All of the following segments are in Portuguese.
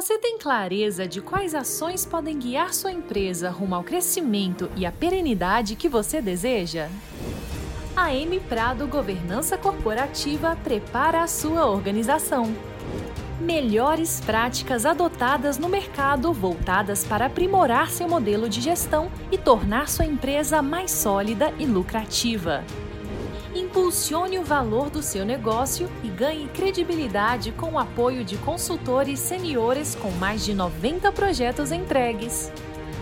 Você tem clareza de quais ações podem guiar sua empresa rumo ao crescimento e à perenidade que você deseja? A M Prado Governança Corporativa prepara a sua organização. Melhores práticas adotadas no mercado voltadas para aprimorar seu modelo de gestão e tornar sua empresa mais sólida e lucrativa. Impulsione o valor do seu negócio e ganhe credibilidade com o apoio de consultores seniores com mais de 90 projetos entregues.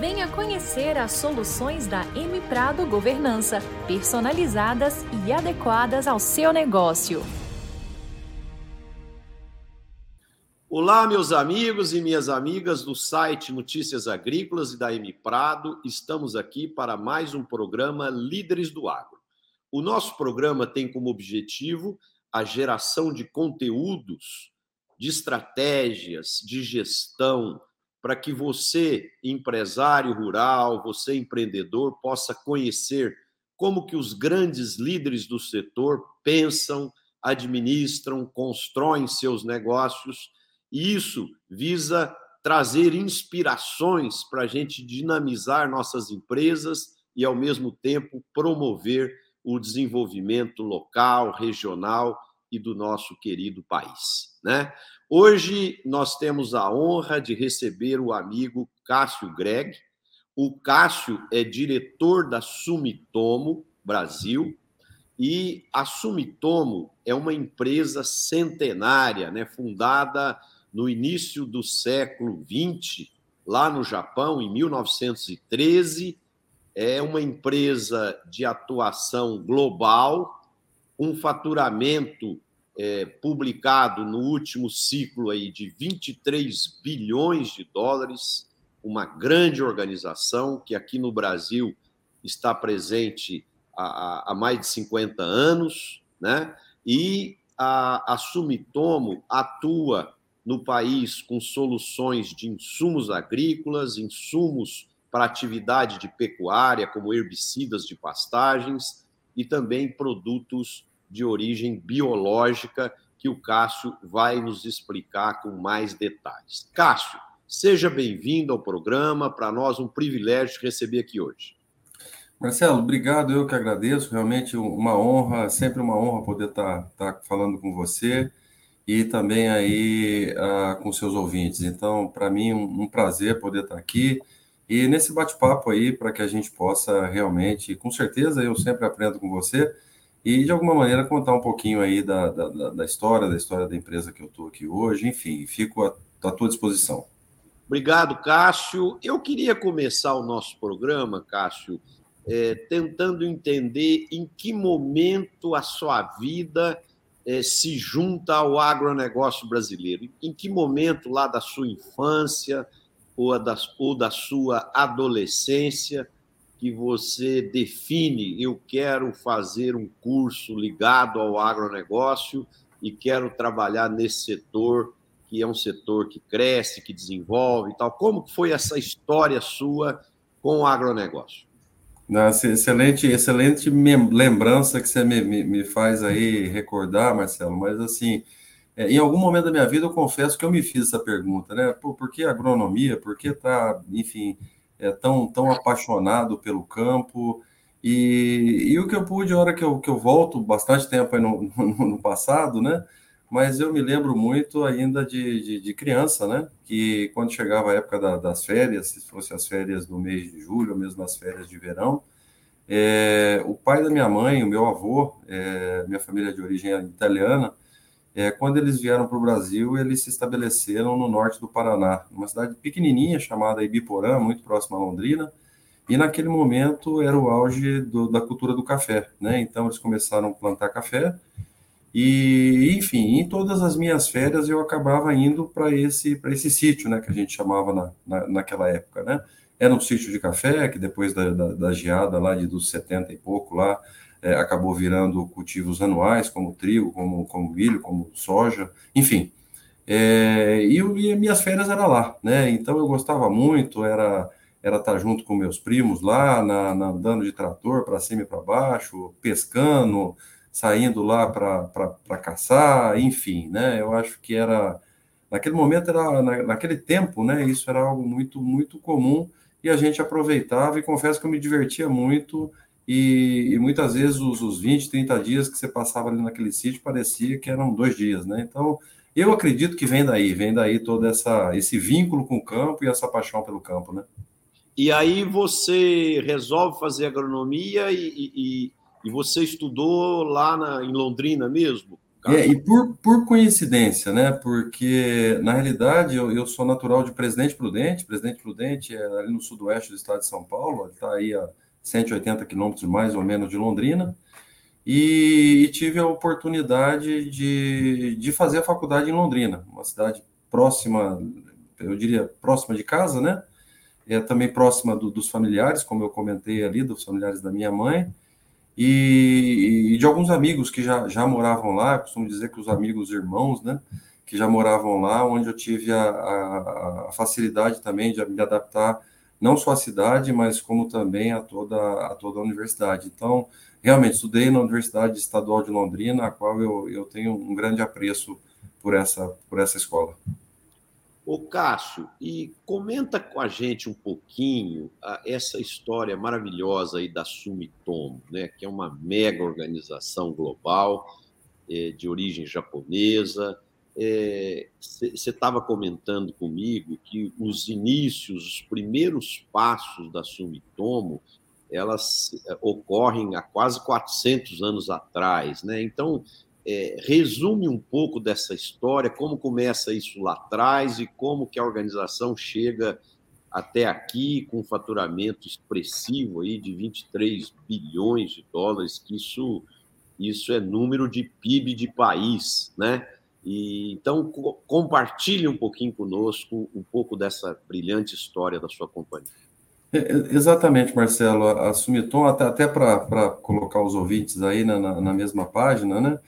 Venha conhecer as soluções da M Prado Governança, personalizadas e adequadas ao seu negócio. Olá, meus amigos e minhas amigas do site Notícias Agrícolas e da M Prado. Estamos aqui para mais um programa Líderes do Agro. O nosso programa tem como objetivo a geração de conteúdos, de estratégias, de gestão, para que você, empresário rural, você empreendedor, possa conhecer como que os grandes líderes do setor pensam, administram, constroem seus negócios, e isso visa trazer inspirações para a gente dinamizar nossas empresas e, ao mesmo tempo, promover o desenvolvimento local, regional e do nosso querido país, né? Hoje nós temos a honra de receber o amigo Cássio Greg. O Cássio é diretor da Sumitomo Brasil e a Sumitomo é uma empresa centenária, né, fundada no início do século XX, lá no Japão, em 1913. É uma empresa de atuação global, um faturamento é, publicado no último ciclo aí de 23 bilhões de dólares, uma grande organização que aqui no Brasil está presente há, há mais de 50 anos, né? E a, a Sumitomo atua no país com soluções de insumos agrícolas, insumos para atividade de pecuária, como herbicidas de pastagens, e também produtos de origem biológica que o Cássio vai nos explicar com mais detalhes. Cássio, seja bem-vindo ao programa. Para nós, um privilégio te receber aqui hoje. Marcelo, obrigado. Eu que agradeço. Realmente uma honra, sempre uma honra poder estar, tá, tá falando com você e também aí uh, com seus ouvintes. Então, para mim, um, um, prazer poder estar aqui e nesse bate-papo aí para que a gente possa realmente, com certeza, eu sempre aprendo com você e de alguma maneira contar um pouquinho aí da, da, da história, da história da empresa que eu estou aqui hoje, enfim, fico à, à tua disposição. Obrigado, Cássio. Eu queria começar o nosso programa, Cássio, é, tentando entender em que momento a sua vida é, se junta ao agronegócio brasileiro. Em que momento lá da sua infância ou, da, ou da sua adolescência que você define, eu quero fazer um curso ligado ao agronegócio e quero trabalhar nesse setor, que é um setor que cresce, que desenvolve e tal. Como foi essa história sua com o agronegócio? Nossa, excelente, excelente lembrança que você me, me, faz aí recordar, Marcelo, mas assim, é, em algum momento da minha vida eu confesso que eu me fiz essa pergunta, né? Pô, por que agronomia? Por que tá, enfim, é, tão, tão apaixonado pelo campo. E, e o que eu pude, a hora que eu, que eu volto bastante tempo no, no, no passado, né? Mas eu me lembro muito ainda de, de, de criança, né? Que quando chegava a época da, das férias, se fosse as férias do mês de julho, ou mesmo as férias de verão, é, o pai da minha mãe, o meu avô, é, minha família de origem italiana, é, quando eles vieram para o Brasil, eles se estabeleceram no norte do Paraná, uma cidade pequenininha chamada Ibiporã, muito próxima a Londrina, e naquele momento era o auge do, da cultura do café, né? Então eles começaram a plantar café e, enfim, em todas as minhas férias eu acabava indo para esse para esse sítio, né? Que a gente chamava na, na, naquela época, né? era um sítio de café, que depois da, da, da geada lá de dos 70 e pouco lá, é, acabou virando cultivos anuais, como trigo, como, como milho, como soja, enfim. É, e, e minhas férias eram lá, né? Então eu gostava muito, era era estar junto com meus primos lá, na, na andando de trator para cima e para baixo, pescando, saindo lá para caçar, enfim, né? Eu acho que era naquele momento era na, naquele tempo, né? Isso era algo muito muito comum e a gente aproveitava e confesso que eu me divertia muito e, e muitas vezes os, os 20, 30 dias que você passava ali naquele sítio parecia que eram dois dias, né? Então eu acredito que vem daí, vem daí todo essa, esse vínculo com o campo e essa paixão pelo campo, né? E aí você resolve fazer agronomia e, e, e você estudou lá na, em Londrina mesmo? É, e por, por coincidência, né? Porque, na realidade, eu, eu sou natural de Presidente Prudente. Presidente Prudente é ali no sudoeste do estado de São Paulo, está aí a 180 quilômetros mais ou menos de Londrina. E, e, tive a oportunidade de, de fazer a faculdade em Londrina, uma cidade próxima, eu diria próxima de casa, né? é também próxima do, dos familiares, como eu comentei ali, dos familiares da minha mãe, e, e, de alguns amigos que já, já moravam lá, eu costumo dizer que os amigos irmãos, né, que já moravam lá, onde eu tive a, a, a facilidade também de me adaptar não só à cidade, mas como também a toda a toda a universidade. Então, realmente, estudei na Universidade Estadual de Londrina, a qual eu, eu tenho um grande apreço por essa, por essa escola. Ô Cássio, e comenta com a gente um pouquinho a, essa história maravilhosa aí da Sumitomo, né, que é uma mega organização global é, de origem japonesa. Você é, estava comentando comigo que os inícios, os primeiros passos da Sumitomo, elas é, ocorrem há quase 400 anos atrás, né? Então, é, resume um pouco dessa história, como começa isso lá atrás e como que a organização chega até aqui com um faturamento expressivo aí de 23 bilhões de dólares, que isso, isso é número de PIB de país, né? E, então, co compartilhe um pouquinho conosco um pouco dessa brilhante história da sua companhia. É, exatamente, Marcelo. A Sumiton, até, até para colocar os ouvintes aí na, na, na mesma página, né?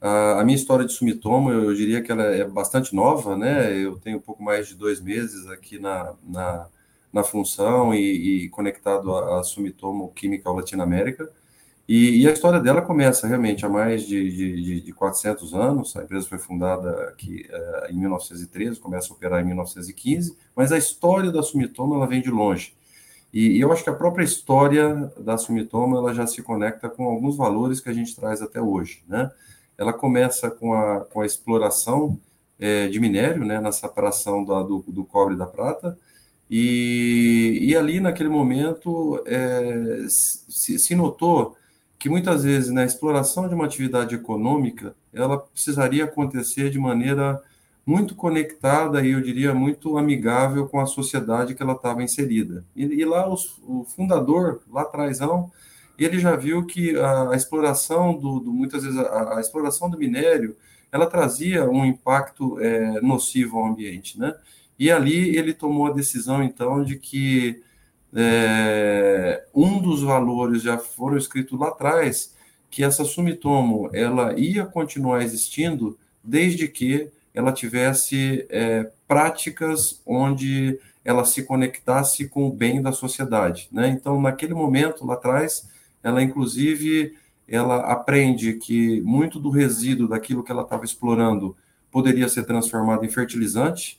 A, minha história de Sumitomo, eu, diria que ela é bastante nova, né? Eu tenho um pouco mais de dois meses aqui na, na, na função e, e conectado a Sumitomo Chemical Latinoamérica. E, e, a história dela começa realmente há mais de, de, de 400 anos. A empresa foi fundada aqui uh, em 1913, começa a operar em 1915, mas a história da Sumitomo ela vem de longe. E, e eu acho que a própria história da Sumitomo ela já se conecta com alguns valores que a gente traz até hoje, né? ela começa com a, com a exploração é, de minério, né, na separação da, do, do cobre e da prata, e, e ali naquele momento é, se, se, notou que muitas vezes na exploração de uma atividade econômica ela precisaria acontecer de maneira muito conectada e eu diria muito amigável com a sociedade que ela estava inserida. E, e lá os, o fundador, lá atrás, ele já viu que a, a exploração do, do, muitas vezes a, a, exploração do minério ela trazia um impacto é, nocivo ao ambiente, né? E ali ele tomou a decisão então de que é, um dos valores já foram escritos lá atrás que essa Sumitomo ela ia continuar existindo desde que ela tivesse é, práticas onde ela se conectasse com o bem da sociedade, né? Então naquele momento lá atrás ela inclusive ela aprende que muito do resíduo daquilo que ela estava explorando poderia ser transformado em fertilizante,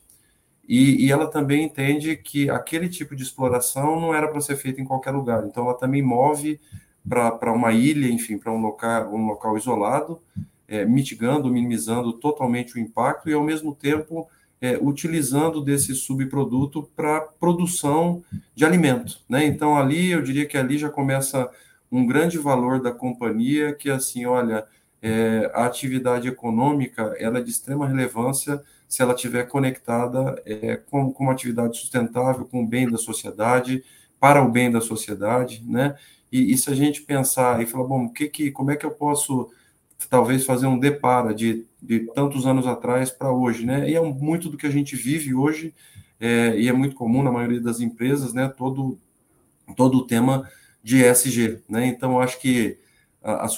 e, e, ela também entende que aquele tipo de exploração não era para ser feito em qualquer lugar. Então, ela também move para uma ilha, enfim, para um local, um local isolado, é, mitigando, minimizando totalmente o impacto e, ao mesmo tempo, é, utilizando desse subproduto para produção de alimento. Né? Então, ali, eu diria que ali já começa um grande valor da companhia, que assim, olha, é, a atividade econômica ela é de extrema relevância se ela estiver conectada é, com, com uma atividade sustentável, com o bem da sociedade, para o bem da sociedade, né? E, e se a gente pensar e falar, bom, que que, como é que eu posso talvez fazer um depara de, de tantos anos atrás para hoje, né? E é muito do que a gente vive hoje é, e é muito comum na maioria das empresas, né, todo, todo o tema de ESG, né, então acho que a, a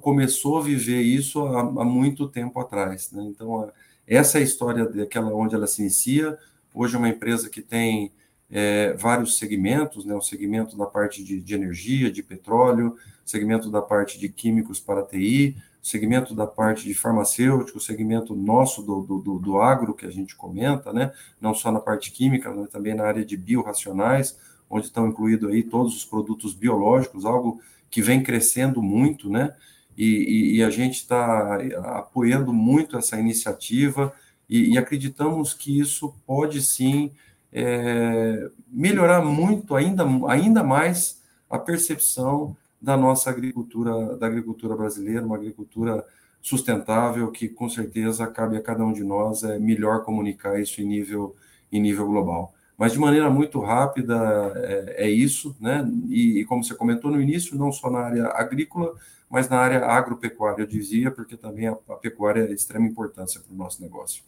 começou a viver isso há, há muito tempo atrás, né, então a, essa é a história daquela onde ela se inicia, hoje é uma empresa que tem é, vários segmentos, né, o segmento da parte de, de energia, de petróleo, segmento da parte de químicos para TI, segmento da parte de farmacêutico, segmento nosso do, do, do, agro, que a gente comenta, né? não só na parte química, mas também na área de biorracionais, onde estão incluídos aí todos os produtos biológicos, algo que vem crescendo muito, né? E, e, a gente está apoiando muito essa iniciativa e, e, acreditamos que isso pode sim é, melhorar muito, ainda, ainda mais, a percepção da nossa agricultura, da agricultura brasileira, uma agricultura sustentável que com certeza cabe a cada um de nós é melhor comunicar isso em nível em nível global. Mas de maneira muito rápida é, é isso, né? E, e, como você comentou no início, não só na área agrícola, mas na área agropecuária, eu dizia, porque também a, a pecuária é de extrema importância para o nosso negócio.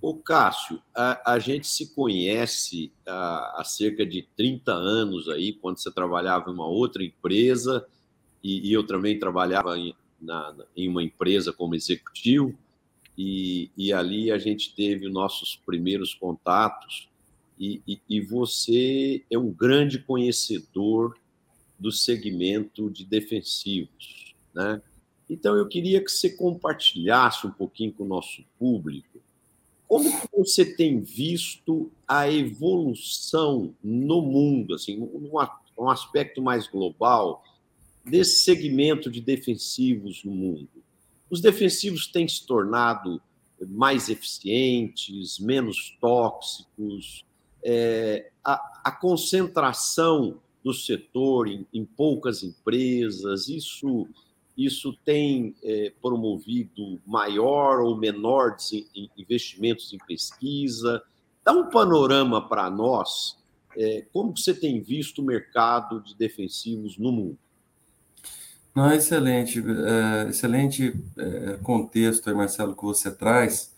O Cássio, a, a, gente se conhece há, há, cerca de 30 anos aí, quando você trabalhava em uma outra empresa, e, e eu também trabalhava em, na, em, uma empresa como executivo, e, e, ali a gente teve nossos primeiros contatos, e, e você é um grande conhecedor do segmento de defensivos, né? Então eu queria que você compartilhasse um pouquinho com o nosso público como você tem visto a evolução no mundo, assim, um aspecto mais global desse segmento de defensivos no mundo? Os defensivos têm se tornado mais eficientes, menos tóxicos, é, a, a, concentração do setor em, em poucas empresas, isso isso tem é, promovido maior ou menor investimentos em pesquisa? Dá um panorama para nós, é, como você tem visto o mercado de defensivos no mundo? Não, excelente, é, excelente é, contexto Marcelo, que você traz.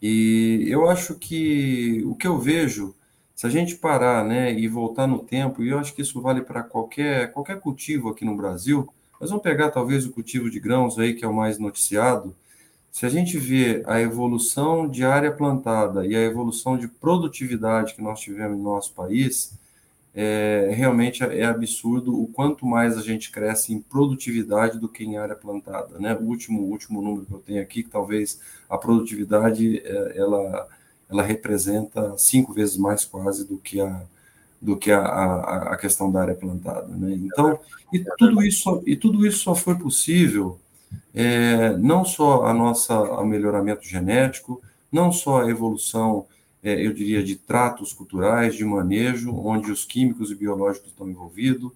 E eu acho que o que eu vejo, se a gente parar né, e voltar no tempo, e eu acho que isso vale para qualquer, qualquer cultivo aqui no Brasil, mas vamos pegar talvez o cultivo de grãos aí, que é o mais noticiado. Se a gente vê a evolução de área plantada e a evolução de produtividade que nós tivemos no nosso país, é, realmente é absurdo o quanto mais a gente cresce em produtividade do que em área plantada. Né? O último, último número que eu tenho aqui, que talvez a produtividade é, ela, ela representa cinco vezes mais quase do que a, do que a, a, a, questão da área plantada. Né? Então, e tudo isso, e tudo isso só foi possível é, não só a nossa melhoramento genético, não só a evolução, é, eu diria, de tratos culturais, de manejo, onde os químicos e biológicos estão envolvidos,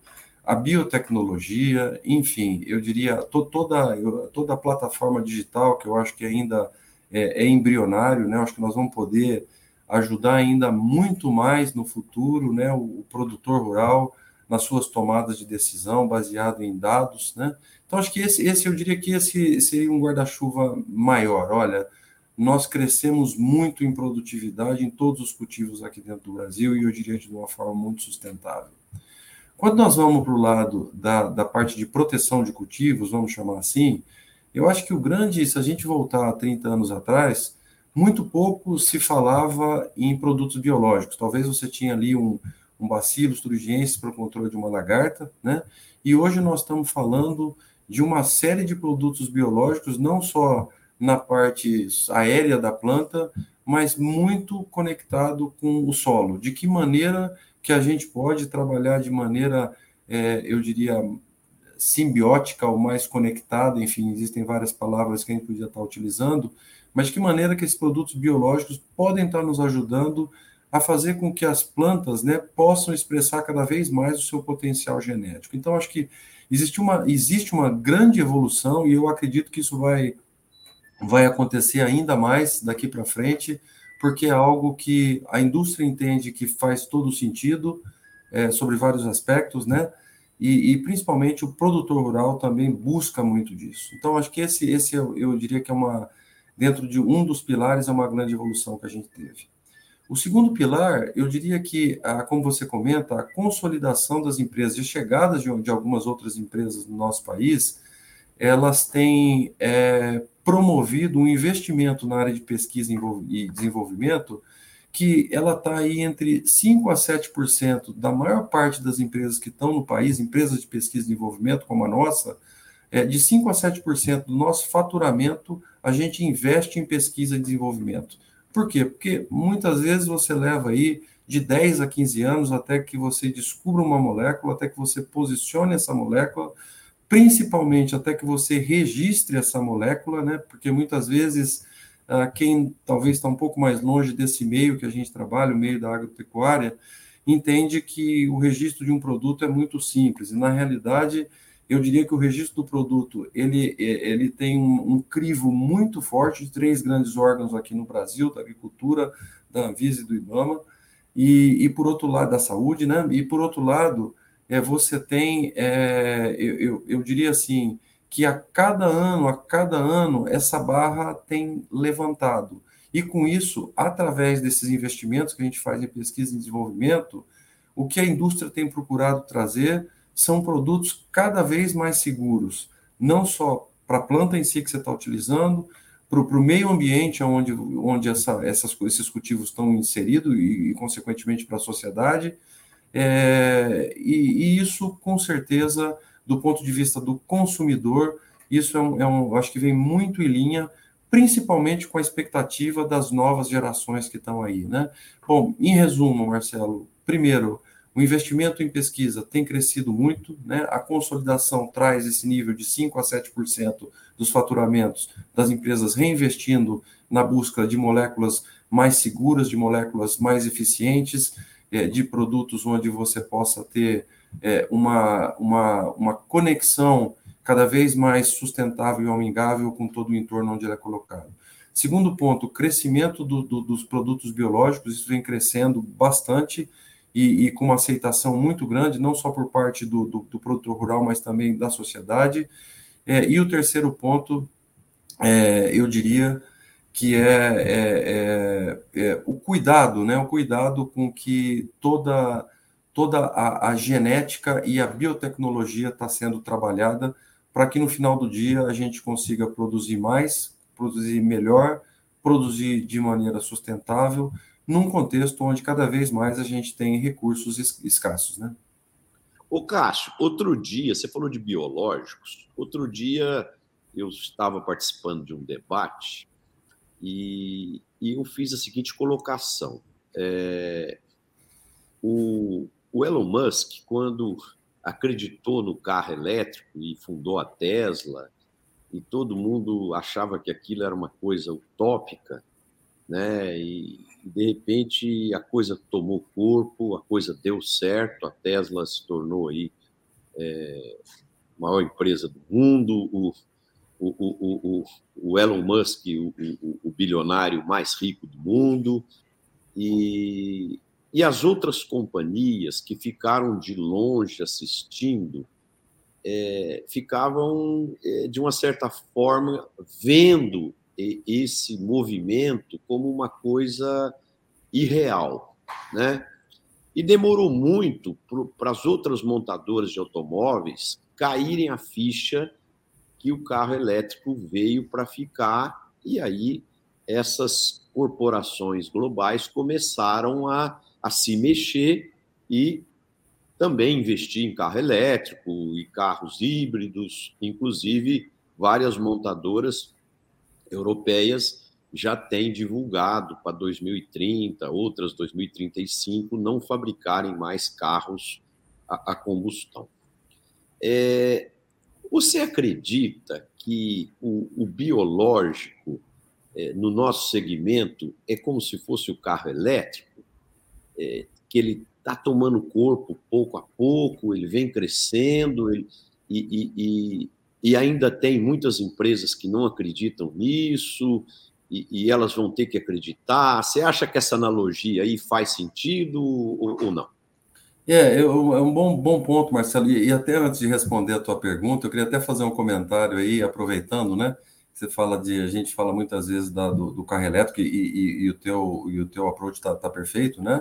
a biotecnologia, enfim, eu diria to, toda toda a plataforma digital que eu acho que ainda é, é embrionário, né? Acho que nós vamos poder ajudar ainda muito mais no futuro, né, o, o produtor rural nas suas tomadas de decisão baseado em dados, né? Então acho que esse, esse eu diria que esse seria um guarda-chuva maior. Olha, nós crescemos muito em produtividade em todos os cultivos aqui dentro do Brasil e eu diria de uma forma muito sustentável. Quando nós vamos para o lado da, da parte de proteção de cultivos, vamos chamar assim, eu acho que o grande, se a gente voltar a 30 anos atrás, muito pouco se falava em produtos biológicos. Talvez você tinha ali um, um thuringiensis para o controle de uma lagarta, né? E hoje nós estamos falando de uma série de produtos biológicos, não só na parte aérea da planta, mas muito conectado com o solo. De que maneira que a gente pode trabalhar de maneira, é, eu diria, simbiótica ou mais conectada, enfim, existem várias palavras que a gente podia estar utilizando, mas de que maneira que esses produtos biológicos podem estar nos ajudando a fazer com que as plantas né, possam expressar cada vez mais o seu potencial genético. Então, acho que existe uma, existe uma grande evolução e eu acredito que isso vai, vai acontecer ainda mais daqui para frente, porque é algo que a indústria entende que faz todo sentido é, sobre vários aspectos, né? E, e, principalmente o produtor rural também busca muito disso. Então, acho que esse, esse eu, eu diria que é uma, dentro de um dos pilares, é uma grande evolução que a gente teve. O segundo pilar, eu diria que, como você comenta, a consolidação das empresas e chegadas de, de, algumas outras empresas no nosso país, elas têm é, promovido um investimento na área de pesquisa e desenvolvimento que ela está aí entre 5% a 7% da maior parte das empresas que estão no país, empresas de pesquisa e desenvolvimento como a nossa, é, de 5% a 7% do nosso faturamento a gente investe em pesquisa e desenvolvimento. Por quê? Porque muitas vezes você leva aí de 10 a 15 anos até que você descubra uma molécula, até que você posicione essa molécula, principalmente até que você registre essa molécula, né? Porque muitas vezes quem talvez está um pouco mais longe desse meio que a gente trabalha, o meio da agropecuária, entende que o registro de um produto é muito simples. E, na realidade, eu diria que o registro do produto ele, ele tem um, um crivo muito forte de três grandes órgãos aqui no Brasil, da agricultura, da Anvisa e do IBAMA, e, e por outro lado, da saúde, né? E por outro lado, é, você tem, é, eu, eu, eu diria assim, que a cada ano, a cada ano, essa barra tem levantado. E com isso, através desses investimentos que a gente faz em pesquisa e desenvolvimento, o que a indústria tem procurado trazer são produtos cada vez mais seguros, não só para a planta em si que você está utilizando, para o meio ambiente onde, onde essa, essas, esses cultivos estão inseridos e, e consequentemente, para a sociedade. É, e, e isso, com certeza, do ponto de vista do consumidor, isso é um, é um, acho que vem muito em linha, principalmente com a expectativa das novas gerações que estão aí, né? Bom, em resumo, Marcelo, primeiro, o investimento em pesquisa tem crescido muito, né? A consolidação traz esse nível de 5 a 7% dos faturamentos das empresas reinvestindo na busca de moléculas mais seguras, de moléculas mais eficientes, eh, de produtos onde você possa ter é, uma, uma, uma conexão cada vez mais sustentável e amigável com todo o entorno onde ele é colocado. Segundo ponto, o crescimento do, do, dos produtos biológicos, isso vem crescendo bastante e, e, com uma aceitação muito grande, não só por parte do, do, do produtor rural, mas também da sociedade. É, e o terceiro ponto, é, eu diria que é, é, é, é o cuidado, né? o cuidado com que toda toda a, a genética e a biotecnologia está sendo trabalhada para que no final do dia a gente consiga produzir mais, produzir melhor, produzir de maneira sustentável, num contexto onde cada vez mais a gente tem recursos escassos, né? Ô Cássio, outro dia, você falou de biológicos, outro dia eu estava participando de um debate e, e eu fiz a seguinte colocação. É, o, o Elon Musk, quando acreditou no carro elétrico e fundou a Tesla, e todo mundo achava que aquilo era uma coisa utópica, né? E de repente a coisa tomou corpo, a coisa deu certo, a Tesla se tornou aí é, a maior empresa do mundo, o, o, o, o, o Elon Musk, o, o, bilionário mais rico do mundo, e, e as outras companhias que ficaram de longe assistindo é, ficavam, é, de uma certa forma, vendo esse movimento como uma coisa irreal, né? E demorou muito para as outras montadoras de automóveis caírem a ficha que o carro elétrico veio para ficar, e aí essas corporações globais começaram a a se mexer e também investir em carro elétrico e carros híbridos, inclusive várias montadoras europeias já têm divulgado para 2030, outras 2035, não fabricarem mais carros a, a combustão. É, você acredita que o, o biológico é, no nosso segmento é como se fosse o carro elétrico? É, que ele está tomando corpo pouco a pouco, ele vem crescendo, ele, e, e, e, ainda tem muitas empresas que não acreditam nisso, e, e, elas vão ter que acreditar. Você acha que essa analogia aí faz sentido ou, ou não? É, eu, é um bom, bom ponto, Marcelo. E, e, até antes de responder a tua pergunta, eu queria até fazer um comentário aí, aproveitando, né? você fala de, a gente fala muitas vezes da, do, do, carro elétrico e, e, e, o teu e o teu approach está tá perfeito, né?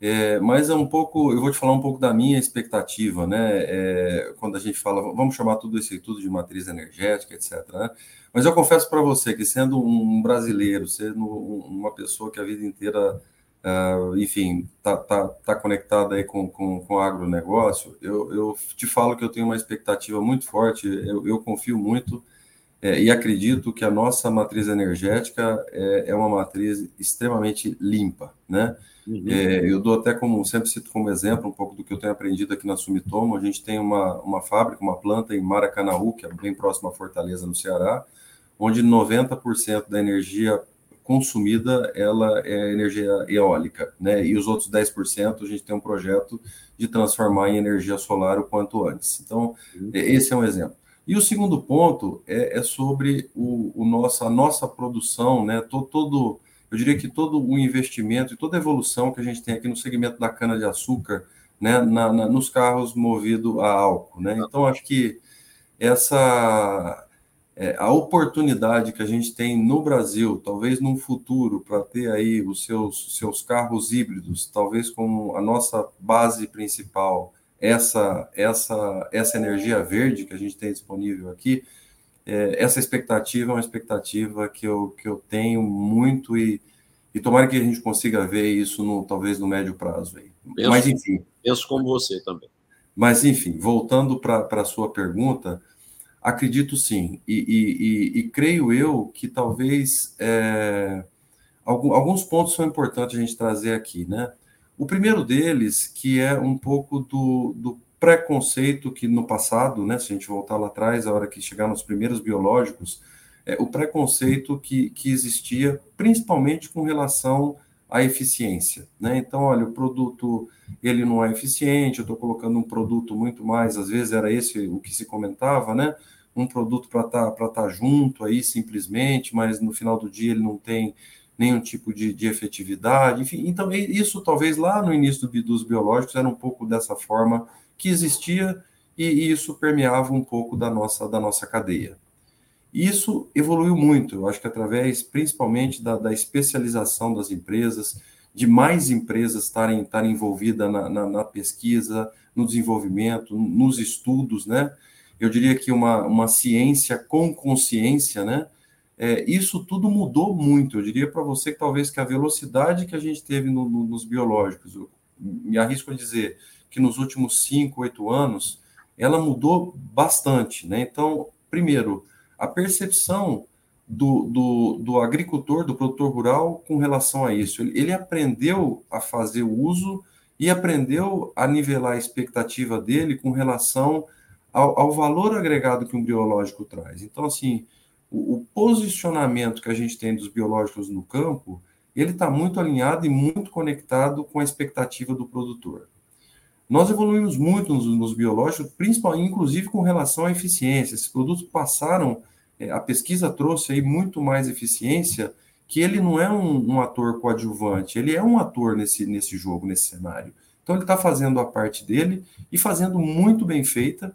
É, mas é um pouco, eu vou te falar um pouco da minha expectativa, né? É, quando a gente fala, vamos chamar tudo isso tudo de matriz energética, etc. Né? Mas eu confesso para você que sendo um brasileiro, sendo uma pessoa que a vida inteira, uh, enfim, tá, tá, tá conectada aí com, com, com o agronegócio, eu, eu te falo que eu tenho uma expectativa muito forte, eu, eu confio muito é, e acredito que a nossa matriz energética é, é uma matriz extremamente limpa, né? Uhum. É, eu dou até como, sempre cito como exemplo um pouco do que eu tenho aprendido aqui na Sumitomo. A gente tem uma, uma fábrica, uma planta em Maracanaú, que é bem próximo à Fortaleza, no Ceará, onde 90% da energia consumida ela é energia eólica, né? E os outros 10% a gente tem um projeto de transformar em energia solar o quanto antes. Então, uhum. esse é um exemplo. E o segundo ponto é, é sobre o, o, nossa, a nossa produção, né? Todo, todo, eu diria que todo o investimento e toda a evolução que a gente tem aqui no segmento da cana-de-açúcar, né? Na, na, nos carros movidos a álcool, né? Então, acho que essa é, a oportunidade que a gente tem no Brasil, talvez num futuro, para ter aí os seus, seus carros híbridos, talvez como a nossa base principal, essa, essa, essa energia verde que a gente tem disponível aqui, é, essa expectativa é uma expectativa que eu, que eu tenho muito e, e tomara que a gente consiga ver isso no, talvez no médio prazo. Aí. Penso, Mas, enfim. Penso como você também. Mas, enfim, voltando para a sua pergunta, acredito sim. E, e, e, e creio eu que talvez é, alguns pontos são importantes a gente trazer aqui, né? O primeiro deles, que é um pouco do, do preconceito que no passado, né, se a gente voltar lá atrás, a hora que chegaram os primeiros biológicos, é, o preconceito que, que existia, principalmente com relação à eficiência. Né? Então, olha, o produto ele não é eficiente, eu estou colocando um produto muito mais, às vezes era esse o que se comentava, né? Um produto para estar tá, tá junto aí simplesmente, mas no final do dia ele não tem nenhum tipo de, de efetividade, enfim. Então, isso talvez lá no início do, dos biológicos era um pouco dessa forma que existia e, e isso permeava um pouco da nossa, da nossa cadeia. Isso evoluiu muito, eu acho que através principalmente da, da especialização das empresas, de mais empresas estarem, estarem envolvidas na, na, na, pesquisa, no desenvolvimento, nos estudos, né? Eu diria que uma, uma ciência com consciência, né? É, isso tudo mudou muito. Eu diria para você que talvez que a velocidade que a gente teve no, no, nos biológicos, eu me arrisco a dizer que nos últimos cinco, oito anos, ela mudou bastante. Né? Então, primeiro, a percepção do, do, do, agricultor, do produtor rural com relação a isso. Ele, ele aprendeu a fazer o uso e aprendeu a nivelar a expectativa dele com relação ao, ao valor agregado que um biológico traz. Então, assim, o, o posicionamento que a gente tem dos biológicos no campo, ele está muito alinhado e muito conectado com a expectativa do produtor. Nós evoluímos muito nos, nos biológicos, principalmente, inclusive com relação à eficiência. Esses produtos passaram, é, a pesquisa trouxe aí muito mais eficiência, que ele não é um, um, ator coadjuvante, ele é um ator nesse, nesse jogo, nesse cenário. Então ele está fazendo a parte dele e fazendo muito bem feita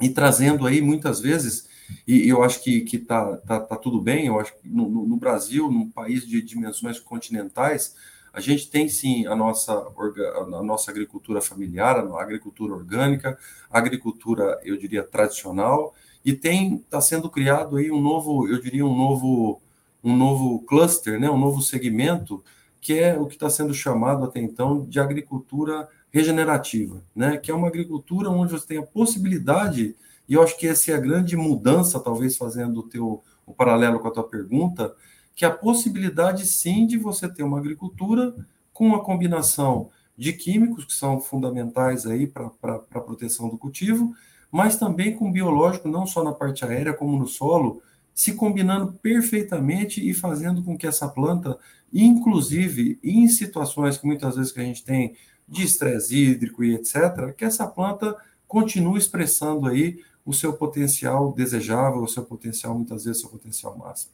e trazendo aí muitas vezes e eu acho que está tá, tá tudo bem. Eu acho que no, no, Brasil, num país de dimensões continentais, a gente tem sim a nossa, a nossa agricultura familiar, a agricultura orgânica, a agricultura, eu diria, tradicional, e tem está sendo criado aí um novo, eu diria, um novo, um novo cluster, né, um novo segmento, que é o que está sendo chamado até então de agricultura regenerativa, né, que é uma agricultura onde você tem a possibilidade e eu acho que essa é a grande mudança, talvez fazendo o teu o paralelo com a tua pergunta, que a possibilidade sim de você ter uma agricultura com a combinação de químicos que são fundamentais aí para a proteção do cultivo, mas também com biológico, não só na parte aérea como no solo, se combinando perfeitamente e fazendo com que essa planta, inclusive em situações que muitas vezes que a gente tem de estresse hídrico e etc., que essa planta continue expressando aí o seu potencial desejável, o seu potencial, muitas vezes, o seu potencial máximo.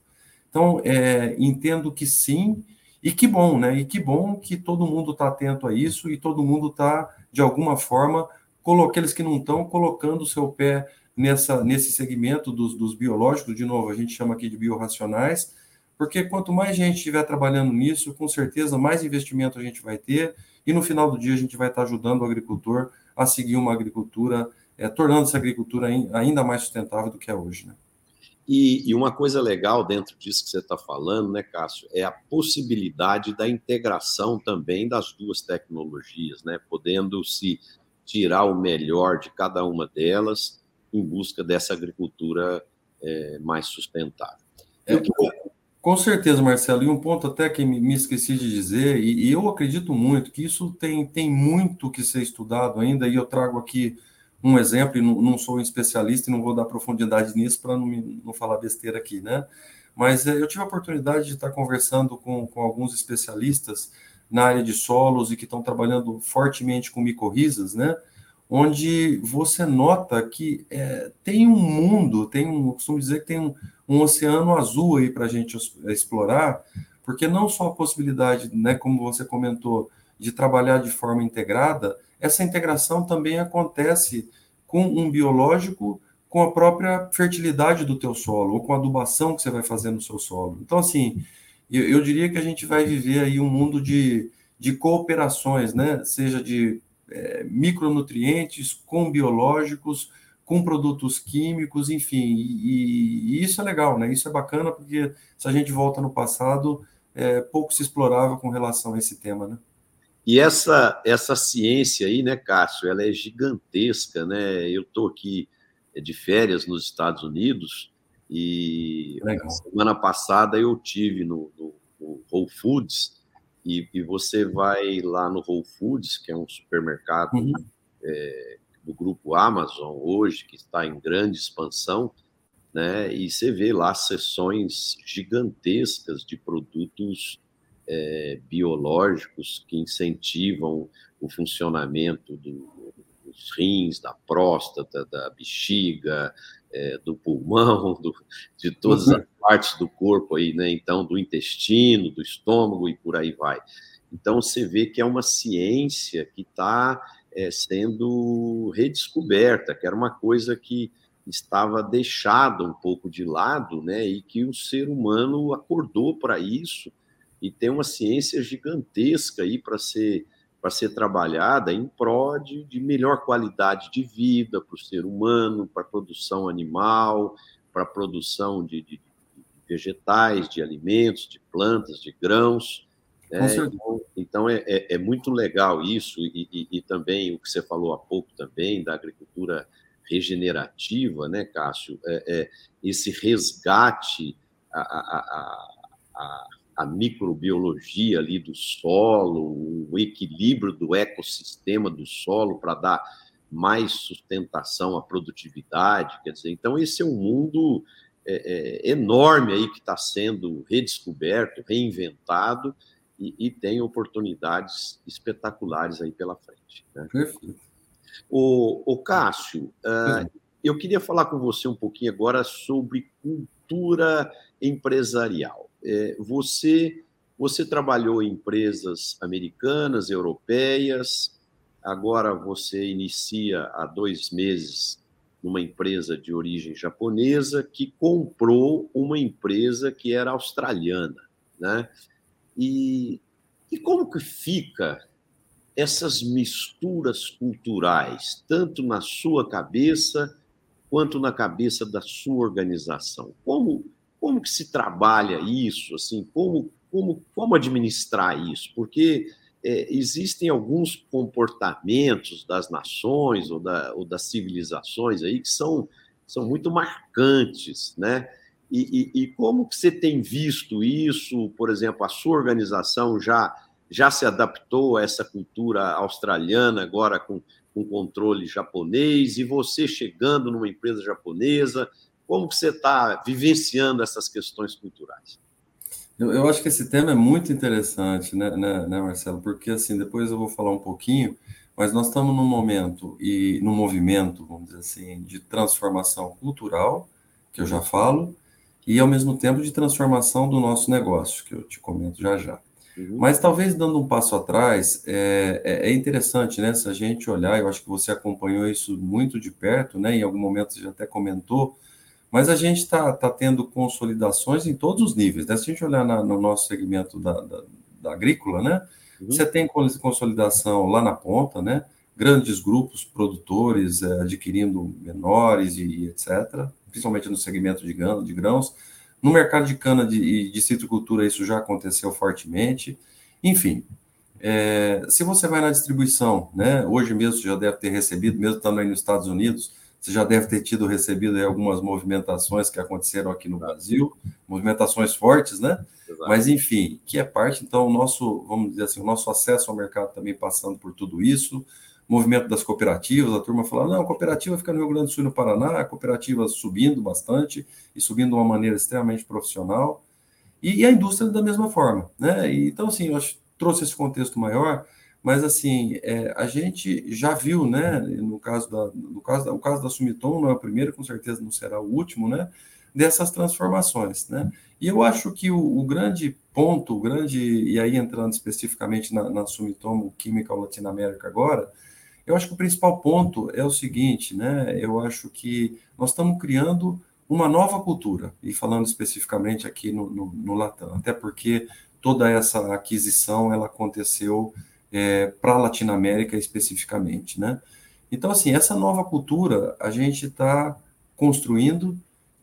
Então, é, entendo que sim, e que bom, né? E que bom que todo mundo está atento a isso e todo mundo está, de alguma forma, aqueles que não estão, colocando o seu pé nessa, nesse segmento dos, dos biológicos, de novo, a gente chama aqui de biorracionais, porque quanto mais gente estiver trabalhando nisso, com certeza mais investimento a gente vai ter, e no final do dia a gente vai estar ajudando o agricultor a seguir uma agricultura, é, tornando essa agricultura ainda mais sustentável do que é hoje. Né? E, e, uma coisa legal dentro disso que você está falando, né, Cássio, é a possibilidade da integração também das duas tecnologias, né, podendo se tirar o melhor de cada uma delas em busca dessa agricultura é, mais sustentável. É, com certeza, Marcelo, e um ponto até que me esqueci de dizer, e, e eu acredito muito que isso tem, tem muito que ser estudado ainda, e eu trago aqui um exemplo, e não, não sou um especialista e não vou dar profundidade nisso para não, não falar besteira aqui, né? Mas é, eu tive a oportunidade de estar conversando com, com alguns especialistas na área de solos e que estão trabalhando fortemente com micorrizas, né? Onde você nota que é, tem um mundo, tem um, eu costumo dizer que tem um, um oceano azul aí para a gente explorar, porque não só a possibilidade, né, como você comentou, de trabalhar de forma integrada, essa integração também acontece com um biológico, com a própria fertilidade do teu solo, ou com a adubação que você vai fazer no seu solo. Então, assim, eu, eu diria que a gente vai viver aí um mundo de, de cooperações, né? Seja de é, micronutrientes com biológicos, com produtos químicos, enfim, e, e, isso é legal, né? Isso é bacana porque se a gente volta no passado, é, pouco se explorava com relação a esse tema, né? E essa, essa ciência aí, né, Cássio, ela é gigantesca, né? Eu estou aqui de férias nos Estados Unidos e Legal. semana passada eu tive no, no, no Whole Foods e, e, você vai lá no Whole Foods, que é um supermercado uhum. é, do grupo Amazon hoje, que está em grande expansão, né? E você vê lá sessões gigantescas de produtos é, biológicos que incentivam o funcionamento do, dos rins, da próstata, da bexiga, é, do pulmão, do, de todas uhum. as partes do corpo aí, né? Então, do intestino, do estômago e por aí vai. Então, você vê que é uma ciência que está é, sendo redescoberta, que era uma coisa que estava deixada um pouco de lado, né? E que o ser humano acordou para isso e tem uma ciência gigantesca aí para ser para ser trabalhada em prol de, de melhor qualidade de vida para o ser humano, para a produção animal, para a produção de, de, de, vegetais, de alimentos, de plantas, de grãos. Né? Então, então é, é, é, muito legal isso, e, e, e, também o que você falou há pouco também da agricultura regenerativa, né, Cássio? É, é esse resgate a, a, a, a a microbiologia ali do solo, o equilíbrio do ecossistema do solo para dar mais sustentação à produtividade. Quer dizer, então esse é um mundo é, é, enorme aí que está sendo redescoberto, reinventado e, e, tem oportunidades espetaculares aí pela frente. Né? Perfeito. O, o Cássio, uh, eu queria falar com você um pouquinho agora sobre cultura empresarial. É, você, você trabalhou em empresas americanas, europeias, agora você inicia há dois meses numa empresa de origem japonesa que comprou uma empresa que era australiana, né? E, e como que fica essas misturas culturais, tanto na sua cabeça quanto na cabeça da sua organização? Como como que se trabalha isso? Assim, como, como, como administrar isso? Porque é, existem alguns comportamentos das nações ou, da, ou das civilizações aí que são, são muito marcantes, né? E, e, e, como que você tem visto isso? Por exemplo, a sua organização já, já se adaptou a essa cultura australiana agora com, com controle japonês e você chegando numa empresa japonesa, como que você está vivenciando essas questões culturais? Eu, eu, acho que esse tema é muito interessante, né, né, né, Marcelo? Porque, assim, depois eu vou falar um pouquinho, mas nós estamos num momento e num movimento, vamos dizer assim, de transformação cultural, que eu já falo, e ao mesmo tempo de transformação do nosso negócio, que eu te comento já já. Uhum. Mas talvez dando um passo atrás, é, é, é, interessante, né? Se a gente olhar, eu acho que você acompanhou isso muito de perto, né? Em algum momento você já até comentou, mas a gente está tá tendo consolidações em todos os níveis. Né? Se a gente olhar na, no nosso segmento da, da, da agrícola, né? Uhum. Você tem consolidação lá na ponta, né? Grandes grupos produtores é, adquirindo menores e, e, etc., principalmente no segmento de, grão, de grãos. No mercado de cana de, e de citricultura, isso já aconteceu fortemente. Enfim, é, se você vai na distribuição, né? Hoje mesmo você já deve ter recebido, mesmo estando aí nos Estados Unidos, você já deve ter tido recebido algumas movimentações que aconteceram aqui no Brasil, movimentações fortes, né? Exato. Mas enfim, que é parte, então, o nosso, vamos dizer assim, o nosso acesso ao mercado também passando por tudo isso, movimento das cooperativas, a turma falando, não, a cooperativa fica no Rio Grande do Sul e no Paraná, a cooperativa subindo bastante e subindo de uma maneira extremamente profissional, e, e a indústria da mesma forma, né? E, então, assim, eu acho, trouxe esse contexto maior, mas assim é, a gente já viu, né? No caso da, no caso o caso da Sumitom não é o primeiro, com certeza não será o último, né? Dessas transformações, né? E eu acho que o, o grande ponto, o grande e aí entrando especificamente na, na Sumitomo Chemical Latinoamérica agora, eu acho que o principal ponto é o seguinte, né? Eu acho que nós estamos criando uma nova cultura, e falando especificamente aqui no, no, no Latam, até porque toda essa aquisição ela aconteceu é, para a Latinoamérica especificamente, né? Então, assim, essa nova cultura a gente está construindo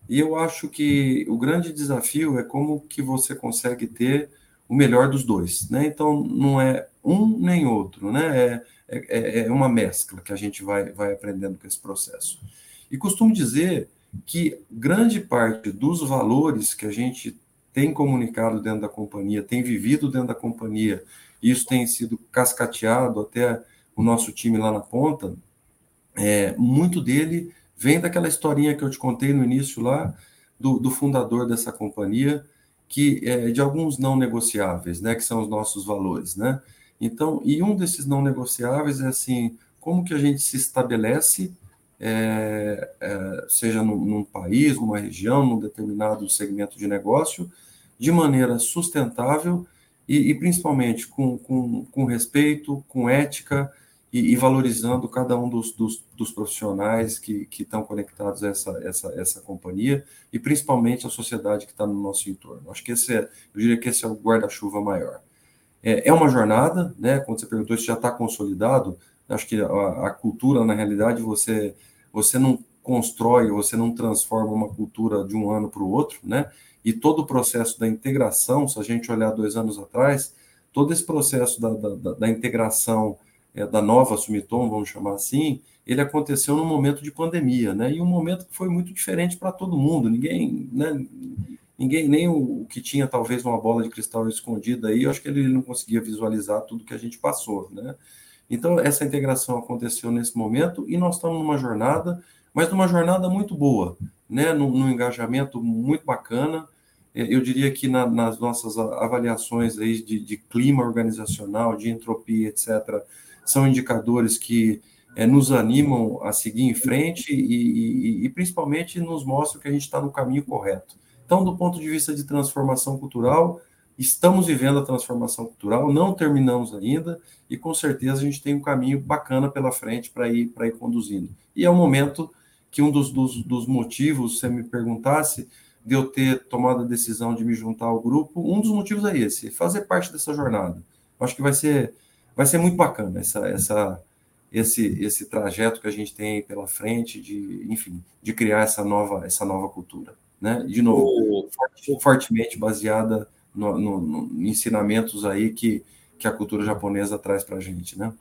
e eu acho que o grande desafio é como que você consegue ter o melhor dos dois, né? Então, não é um nem outro, né? É, é, é uma mescla que a gente vai, vai aprendendo com esse processo. E costumo dizer que grande parte dos valores que a gente tem comunicado dentro da companhia, tem vivido dentro da companhia, isso tem sido cascateado até o nosso time lá na ponta, é, muito dele vem daquela historinha que eu te contei no início lá, do, do fundador dessa companhia, que é de alguns não negociáveis, né, que são os nossos valores, né? Então, e um desses não negociáveis é assim, como que a gente se estabelece, é, é, seja num, num, país, numa região, num determinado segmento de negócio, de maneira sustentável e, e principalmente com, com, com, respeito, com ética e, e valorizando cada um dos, dos, dos, profissionais que, que estão conectados a essa, essa, essa companhia e principalmente a sociedade que está no nosso entorno. Acho que esse é, eu diria que esse é o guarda-chuva maior. É, é uma jornada, né? Quando você perguntou se já está consolidado, acho que a, a cultura, na realidade, você, você não constrói, você não transforma uma cultura de um ano para o outro, né? E todo o processo da integração, se a gente olhar dois anos atrás, todo esse processo da, da, da integração é, da nova Sumitom, vamos chamar assim, ele aconteceu num momento de pandemia, né? E um momento que foi muito diferente para todo mundo. Ninguém, né? Ninguém, nem o, o, que tinha talvez uma bola de cristal escondida aí, eu acho que ele não conseguia visualizar tudo que a gente passou, né? Então, essa integração aconteceu nesse momento e nós estamos numa jornada, mas numa jornada muito boa, né? Num, num engajamento muito bacana. É, eu diria que na, nas nossas avaliações aí de, de, clima organizacional, de entropia, etc., são indicadores que é, nos animam a seguir em frente e, e, e principalmente nos mostram que a gente está no caminho correto. Então, do ponto de vista de transformação cultural, estamos vivendo a transformação cultural, não terminamos ainda e com certeza a gente tem um caminho bacana pela frente para ir ir conduzindo. E é o momento que um dos, dos, dos motivos, se você me perguntasse, de eu ter tomado a decisão de me juntar ao grupo, um dos motivos é esse, fazer parte dessa jornada. Eu acho que vai ser, vai ser muito bacana essa, essa, esse, esse trajeto que a gente tem pela frente, de, enfim, de criar essa nova, essa nova cultura. Né? De novo, fortemente baseada no, no, no, ensinamentos aí que, que a cultura japonesa traz para a gente. Né?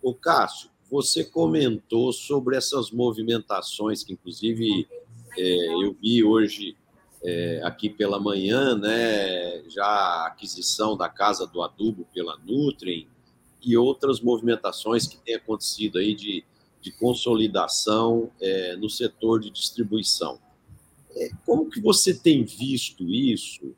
O Cássio, você comentou sobre essas movimentações que, inclusive, é, eu vi hoje é, aqui pela manhã, né, já a aquisição da casa do adubo pela Nutrien e outras movimentações que têm acontecido aí de, de consolidação é, no setor de distribuição. É, como que você tem visto isso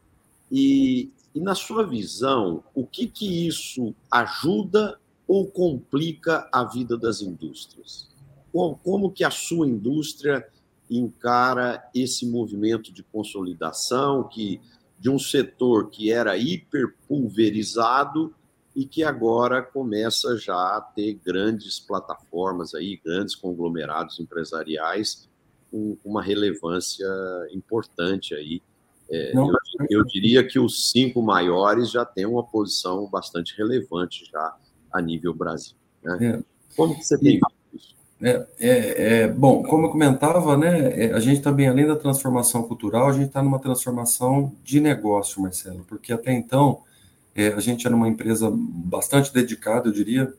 e, e, na sua visão, o que que isso ajuda ou complica a vida das indústrias? Como, como que a sua indústria encara esse movimento de consolidação que, de um setor que era hiperpulverizado e que agora começa já a ter grandes plataformas aí, grandes conglomerados empresariais com uma relevância importante aí. É, eu, eu, diria que os cinco maiores já têm uma posição bastante relevante já a nível Brasil. Né? É. Como que você tem? É, é, é, bom, como eu comentava, né, é, a gente também, além da transformação cultural, a gente está numa transformação de negócio, Marcelo, porque até então é, a gente era uma empresa bastante dedicada, eu diria,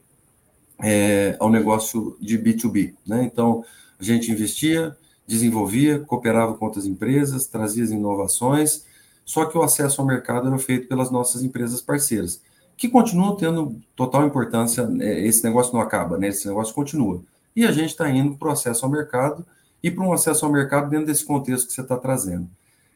é, ao negócio de B2B. Né? Então, a gente investia, desenvolvia, cooperava com outras empresas, trazia as inovações, só que o acesso ao mercado era feito pelas nossas empresas parceiras, que continuam tendo total importância, é, esse negócio não acaba, né? esse negócio continua. E a gente está indo para o acesso ao mercado e para um acesso ao mercado dentro desse contexto que você está trazendo.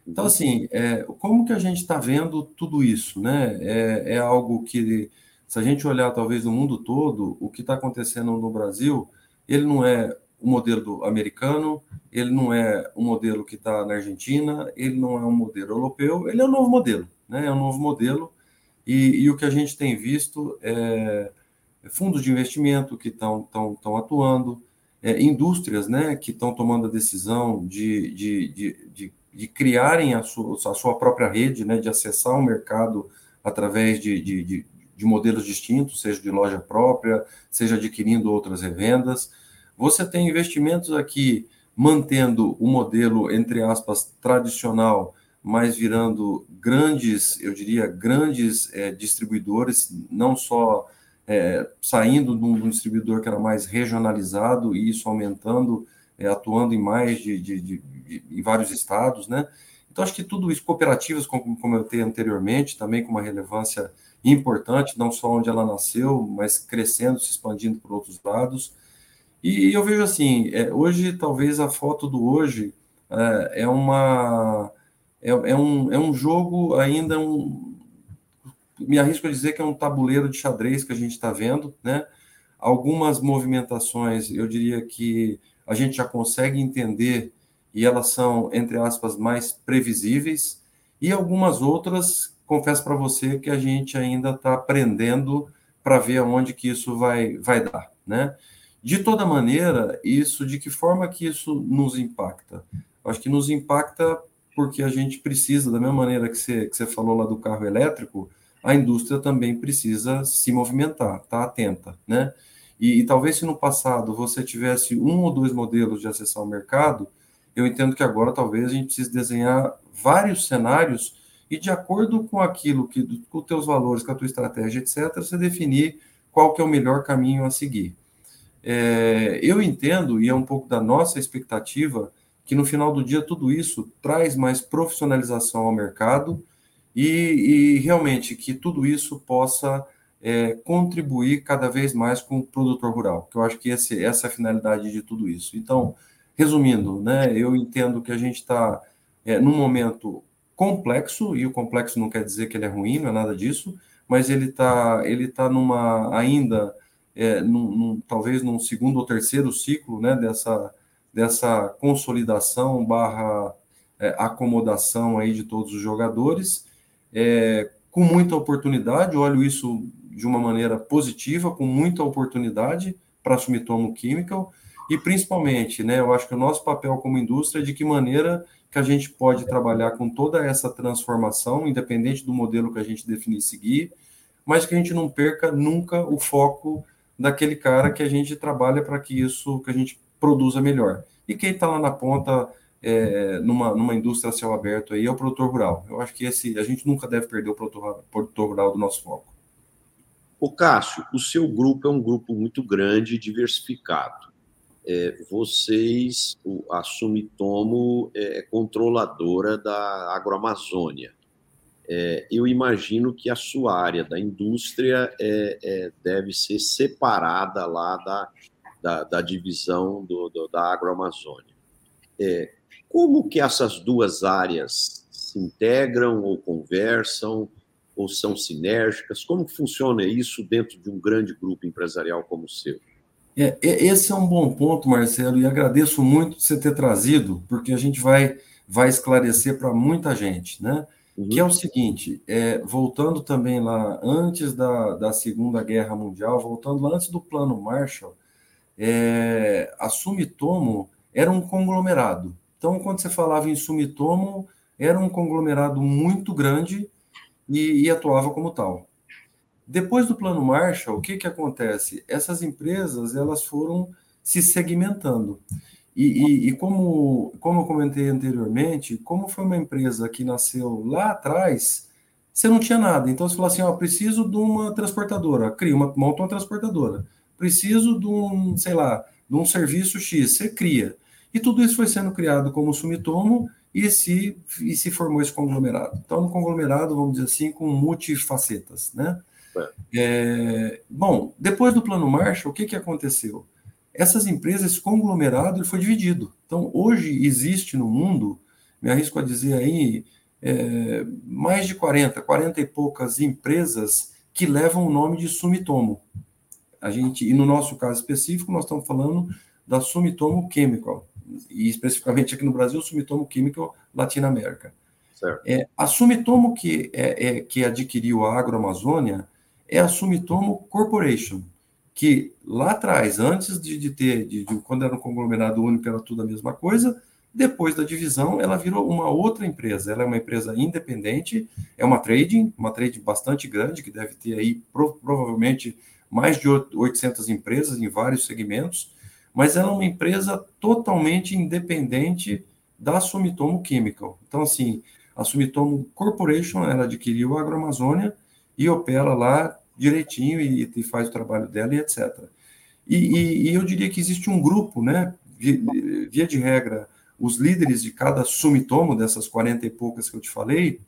Então, assim, é, como que a gente está vendo tudo isso? Né? É, é, algo que, se a gente olhar talvez no mundo todo, o que está acontecendo no Brasil, ele não é o modelo americano, ele não é o modelo que está na Argentina, ele não é um modelo europeu, ele é um novo modelo, né? é um novo modelo, e, e o que a gente tem visto é fundos de investimento que estão atuando, é, indústrias né, que estão tomando a decisão de, de, de, de de criarem a sua, a sua própria rede, né, de acessar o mercado através de, de, de, de modelos distintos, seja de loja própria, seja adquirindo outras revendas. Você tem investimentos aqui mantendo o modelo, entre aspas, tradicional, mas virando grandes, eu diria, grandes é, distribuidores, não só é, saindo de um distribuidor que era mais regionalizado e isso aumentando, é, atuando em mais de, de, de em vários estados, né? Então, acho que tudo isso, cooperativas, como comentei anteriormente, também com uma relevância importante, não só onde ela nasceu, mas crescendo, se expandindo por outros lados. E eu vejo assim, é, hoje, talvez a foto do hoje é, é uma... É, é, um, é um jogo ainda, um, me arrisco a dizer que é um tabuleiro de xadrez que a gente está vendo, né? Algumas movimentações, eu diria que a gente já consegue entender e elas são, entre aspas, mais previsíveis, e algumas outras, confesso para você que a gente ainda está aprendendo para ver aonde que isso vai, vai dar, né? De toda maneira, isso, de que forma que isso nos impacta? Acho que nos impacta porque a gente precisa, da mesma maneira que você, que você falou lá do carro elétrico, a indústria também precisa se movimentar, tá atenta, né? E, e, talvez se no passado você tivesse um ou dois modelos de acessar ao mercado, eu entendo que agora talvez a gente precise desenhar vários cenários e de acordo com aquilo que, com os teus valores, com a tua estratégia, etc., você definir qual que é o melhor caminho a seguir. É, eu entendo, e é um pouco da nossa expectativa, que no final do dia tudo isso traz mais profissionalização ao mercado e, e realmente que tudo isso possa é, contribuir cada vez mais com o produtor rural, que eu acho que esse, essa é a finalidade de tudo isso. Então, Resumindo, né, eu entendo que a gente está é, num momento complexo, e o complexo não quer dizer que ele é ruim, não é nada disso, mas ele está ele tá numa ainda, é, num, num, talvez num segundo ou terceiro ciclo né, dessa, dessa consolidação barra é, acomodação aí de todos os jogadores, é, com muita oportunidade, olho isso de uma maneira positiva, com muita oportunidade para a Sumitomo Chemical, e principalmente, né, eu acho que o nosso papel como indústria é de que maneira que a gente pode trabalhar com toda essa transformação, independente do modelo que a gente definir seguir, mas que a gente não perca nunca o foco daquele cara que a gente trabalha para que isso, que a gente produza melhor. E quem está lá na ponta, é, numa, numa indústria a céu aberto aí, é o produtor rural. Eu acho que esse, a gente nunca deve perder o produtor, produtor rural do nosso foco. O Cássio, o seu grupo é um grupo muito grande e diversificado é, vocês, a Sumitomo é controladora da agroamazônia. É, eu imagino que a sua área da indústria é, é, deve ser separada lá da, da, da divisão do, do, da agroamazônia. É, como que essas duas áreas se integram ou conversam ou são sinérgicas? Como funciona isso dentro de um grande grupo empresarial como o seu? É, esse é um bom ponto, Marcelo, e agradeço muito você ter trazido, porque a gente vai, vai esclarecer para muita gente, né? uhum. que é o seguinte, é, voltando também lá antes da, da Segunda Guerra Mundial, voltando lá antes do Plano Marshall, é, a Sumitomo era um conglomerado. Então, quando você falava em Sumitomo, era um conglomerado muito grande e, e atuava como tal. Depois do Plano Marshall, o que, que acontece? Essas empresas elas foram se segmentando. E, e, e, como, como eu comentei anteriormente, como foi uma empresa que nasceu lá atrás, você não tinha nada. Então você falou assim: ó, preciso de uma transportadora, cria uma, monta uma transportadora. Preciso de um, sei lá, de um serviço X, você cria. E tudo isso foi sendo criado como Sumitomo e se, e se formou esse conglomerado. Então, um conglomerado, vamos dizer assim, com multifacetas, né? É. É, bom, depois do Plano Marshall, o que, que aconteceu? essas empresas, esse conglomerado, ele foi dividido. Então, hoje existe no mundo, me arrisco a dizer aí, é, mais de 40, 40 e poucas empresas que levam o nome de Sumitomo. A gente, e no nosso caso específico, nós estamos falando da Sumitomo Chemical, e especificamente aqui no Brasil, Sumitomo Chemical Latinoamérica. É, a Sumitomo que, é, é, que adquiriu a Agroamazônia é a Sumitomo Corporation, que lá atrás, antes de, de ter, de, de, quando era um conglomerado único, era tudo a mesma coisa, depois da divisão, ela virou uma outra empresa. Ela é uma empresa independente, é uma trading, uma trading bastante grande, que deve ter aí pro, provavelmente mais de 800 empresas em vários segmentos, mas ela é uma empresa totalmente independente da Sumitomo Chemical. Então, assim, a Sumitomo Corporation, ela adquiriu a Agroamazônia e opera lá direitinho e, e faz o trabalho dela e etc. E, e, e, eu diria que existe um grupo, né, via, via de regra, os líderes de cada sumitomo, dessas 40 e poucas que eu te falei,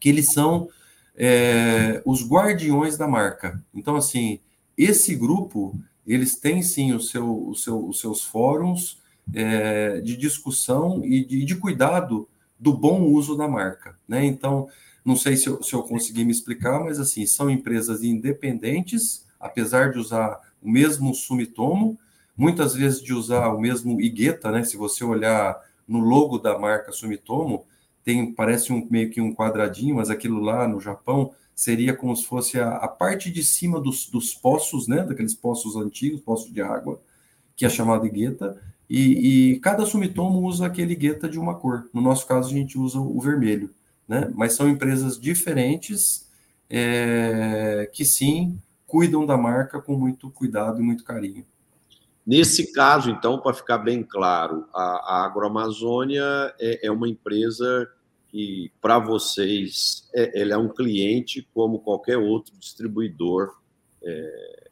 que eles são é, os guardiões da marca. Então, assim, esse grupo, eles têm sim o seu, o seu, os seus fóruns é, de discussão e de, de, cuidado do bom uso da marca. Né? Então, não sei se eu, se eu consegui me explicar, mas assim, são empresas independentes, apesar de usar o mesmo Sumitomo, muitas vezes de usar o mesmo Igueta, né? Se você olhar no logo da marca Sumitomo, tem parece um meio que um quadradinho, mas aquilo lá no Japão seria como se fosse a, a parte de cima dos, dos, poços, né? Daqueles poços antigos, poços de água, que é chamado Igueta. E, e cada Sumitomo usa aquele Igueta de uma cor. No nosso caso, a gente usa o vermelho né? mas são empresas diferentes é, que sim cuidam da marca com muito cuidado e muito carinho. Nesse caso, então, para ficar bem claro, a, a Agroamazônia é, é, uma empresa que, para vocês, é, ela é um cliente como qualquer outro distribuidor é,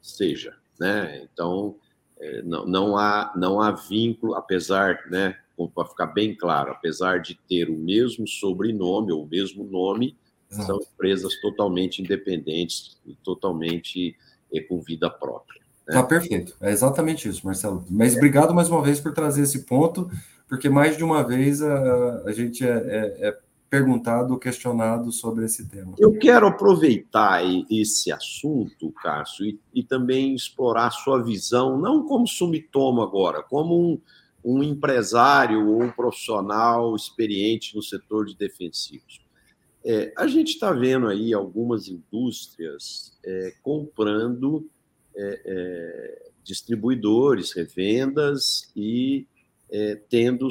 seja. Né? Então, é, não, não, há, não há vínculo, apesar né, para ficar bem claro, apesar de ter o mesmo sobrenome ou o mesmo nome, Exato. são empresas totalmente independentes e totalmente é, com vida própria. Né? Tá perfeito, é exatamente isso, Marcelo. Mas obrigado mais uma vez por trazer esse ponto, porque mais de uma vez a, a gente é, é, é perguntado, questionado sobre esse tema. Eu quero aproveitar esse assunto, Cássio, e, e também explorar sua visão, não como sumitomo agora, como um um empresário ou um profissional experiente no setor de defensivos. É, a gente está vendo aí algumas indústrias é, comprando é, é distribuidores, revendas e é, tendo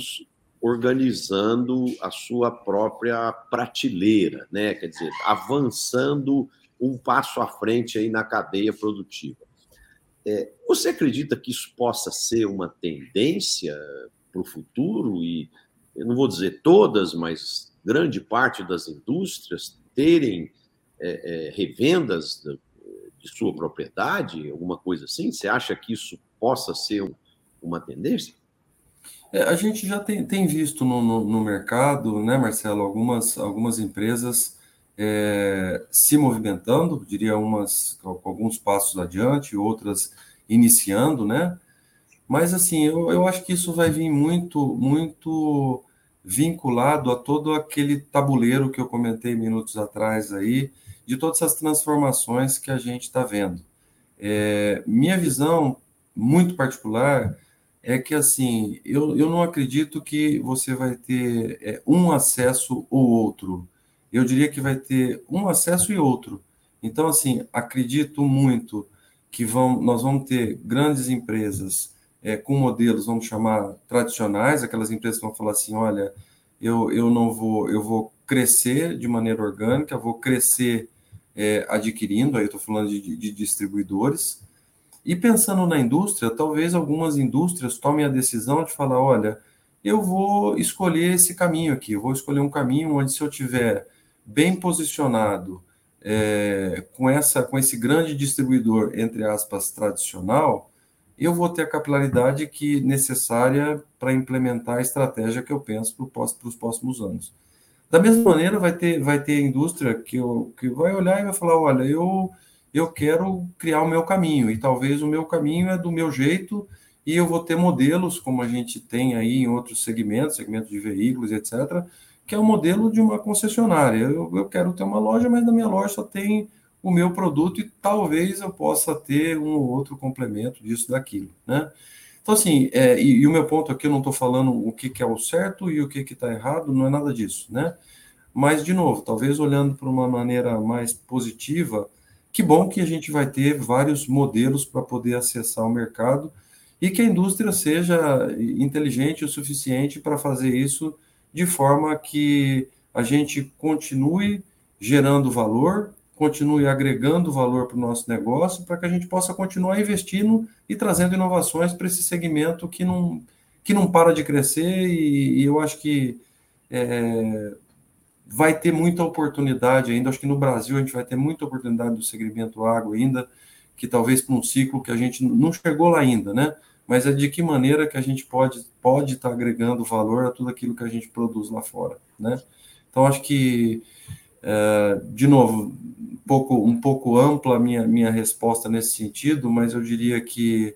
organizando a sua própria prateleira, né? Quer dizer, avançando um passo à frente aí na cadeia produtiva. É, você acredita que isso possa ser uma tendência para o futuro? E eu não vou dizer todas, mas grande parte das indústrias terem é, é, revendas de, sua propriedade, alguma coisa assim? Você acha que isso possa ser um, uma tendência? É, a gente já tem, tem visto no, no, no, mercado, né, Marcelo, algumas, algumas empresas é, se movimentando, diria umas com alguns passos adiante, outras iniciando, né? Mas assim, eu, eu acho que isso vai vir muito, muito vinculado a todo aquele tabuleiro que eu comentei minutos atrás aí, de todas essas transformações que a gente está vendo. É, minha visão muito particular é que assim, eu, eu não acredito que você vai ter é, um acesso ou outro. Eu diria que vai ter um acesso e outro. Então, assim, acredito muito que vão, nós vamos ter grandes empresas é, com modelos, vamos chamar tradicionais, aquelas empresas que vão falar assim, olha, eu, eu não vou, eu vou crescer de maneira orgânica, vou crescer é, adquirindo, aí eu estou falando de, de distribuidores, e pensando na indústria, talvez algumas indústrias tomem a decisão de falar: olha, eu vou escolher esse caminho aqui, vou escolher um caminho onde, se eu tiver bem posicionado é, com, essa, com esse grande distribuidor, entre aspas, tradicional, eu vou ter a capilaridade que necessária para implementar a estratégia que eu penso para os próximos anos. Da mesma maneira, vai ter, vai ter indústria que, eu, que vai olhar e vai falar: olha, eu eu quero criar o meu caminho, e talvez o meu caminho é do meu jeito, e eu vou ter modelos, como a gente tem aí em outros segmentos, segmentos de veículos, etc., que é o modelo de uma concessionária. Eu, eu quero ter uma loja, mas na minha loja só tem o meu produto e talvez eu possa ter um ou outro complemento disso, daquilo, né? Então, assim, é, e, e, o meu ponto aqui, eu não estou falando o que, que, é o certo e o que está errado, não é nada disso, né? Mas, de novo, talvez olhando para uma maneira mais positiva, que bom que a gente vai ter vários modelos para poder acessar o mercado e que a indústria seja inteligente o suficiente para fazer isso de forma que a gente continue gerando valor, continue agregando valor para o nosso negócio, para que a gente possa continuar investindo e trazendo inovações para esse segmento que não, que não para de crescer e, e eu acho que é, vai ter muita oportunidade ainda. Acho que no Brasil a gente vai ter muita oportunidade do segmento água ainda, que talvez para um ciclo que a gente não chegou lá ainda, né? Mas é de que maneira que a gente pode pode estar tá agregando valor a tudo aquilo que a gente produz lá fora, né? Então acho que é, de novo um pouco um pouco ampla a minha minha resposta nesse sentido, mas eu diria que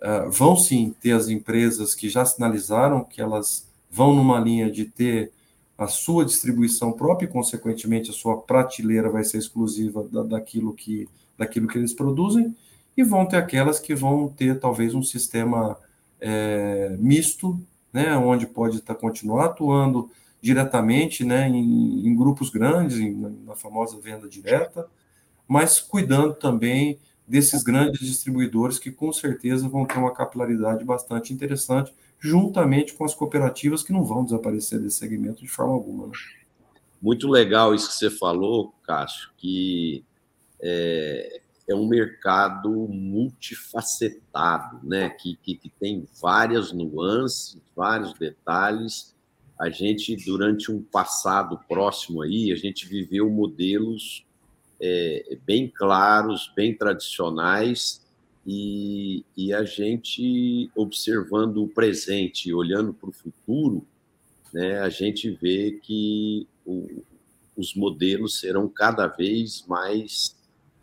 é, vão sim ter as empresas que já sinalizaram que elas vão numa linha de ter a sua distribuição própria e, consequentemente, a sua prateleira vai ser exclusiva da, daquilo, que, daquilo que eles produzem, e vão ter aquelas que vão ter talvez um sistema é, misto, né, onde pode tá, continuar atuando diretamente né, em, em grupos grandes, em, na famosa venda direta, mas cuidando também desses grandes distribuidores que com certeza vão ter uma capilaridade bastante interessante juntamente com as cooperativas que não vão desaparecer desse segmento de forma alguma. Né? Muito legal isso que você falou, Cássio, que é, é um mercado multifacetado, né? Que, que, que, tem várias nuances, vários detalhes. A gente, durante um passado próximo aí, a gente viveu modelos é, bem claros, bem tradicionais, e, e a gente observando o presente, olhando para o futuro, né, a gente vê que o, os modelos serão cada vez mais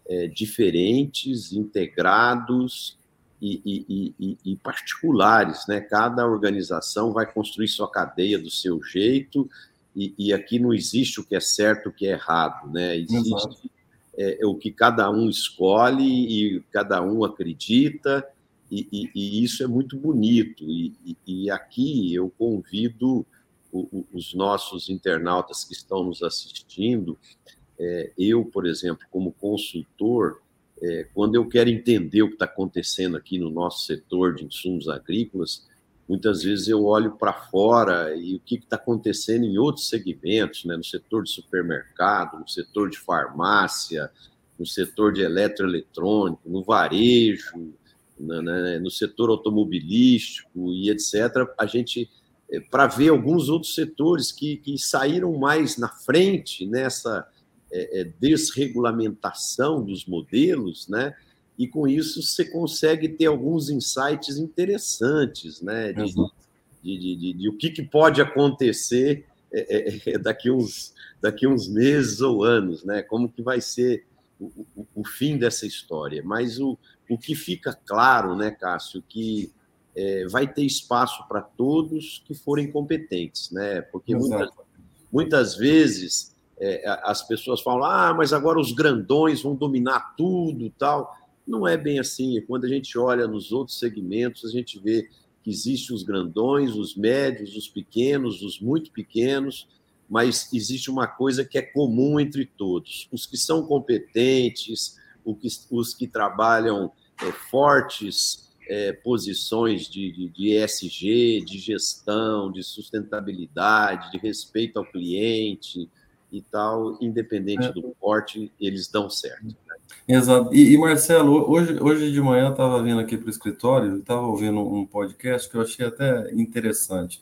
é, diferentes, integrados e, e, e, particulares. Né? Cada organização vai construir sua cadeia do seu jeito, e, aqui não existe o que é certo o que é errado. Né? Existe Exato é, é, o que cada um escolhe e cada um acredita, e, e, e isso é muito bonito. E, e aqui eu convido o, o, os nossos internautas que estão nos assistindo, é, eu, por exemplo, como consultor, é, quando eu quero entender o que está acontecendo aqui no nosso setor de insumos agrícolas, muitas vezes eu olho para fora e o que está acontecendo em outros segmentos, né? no setor de supermercado, no setor de farmácia, no setor de eletroeletrônico, no varejo, né? no setor automobilístico e etc. A gente é, para ver alguns outros setores que, que saíram mais na frente nessa é, desregulamentação dos modelos, né? E com isso você consegue ter alguns insights interessantes, né? De, uhum. de, de, de, de o que, que, pode acontecer é, é, é, daqui, uns, daqui uns meses ou anos, né? Como que vai ser o, o, o fim dessa história. Mas o, o que fica claro, né, Cássio, que é, vai ter espaço para todos que forem competentes, né? Porque muitas, muitas vezes é, as pessoas falam, ah, mas agora os grandões vão dominar tudo tal. Não é bem assim. Quando a gente olha nos outros segmentos, a gente vê que existem os grandões, os médios, os pequenos, os muito pequenos, mas existe uma coisa que é comum entre todos: os que são competentes, os que trabalham é, fortes é, posições de, de, de, ESG, de gestão, de sustentabilidade, de respeito ao cliente e tal, independente é. do porte, eles dão certo. Exato. E, e, Marcelo, hoje, hoje de manhã eu estava vindo aqui para o escritório, estava ouvindo um podcast que eu achei até interessante.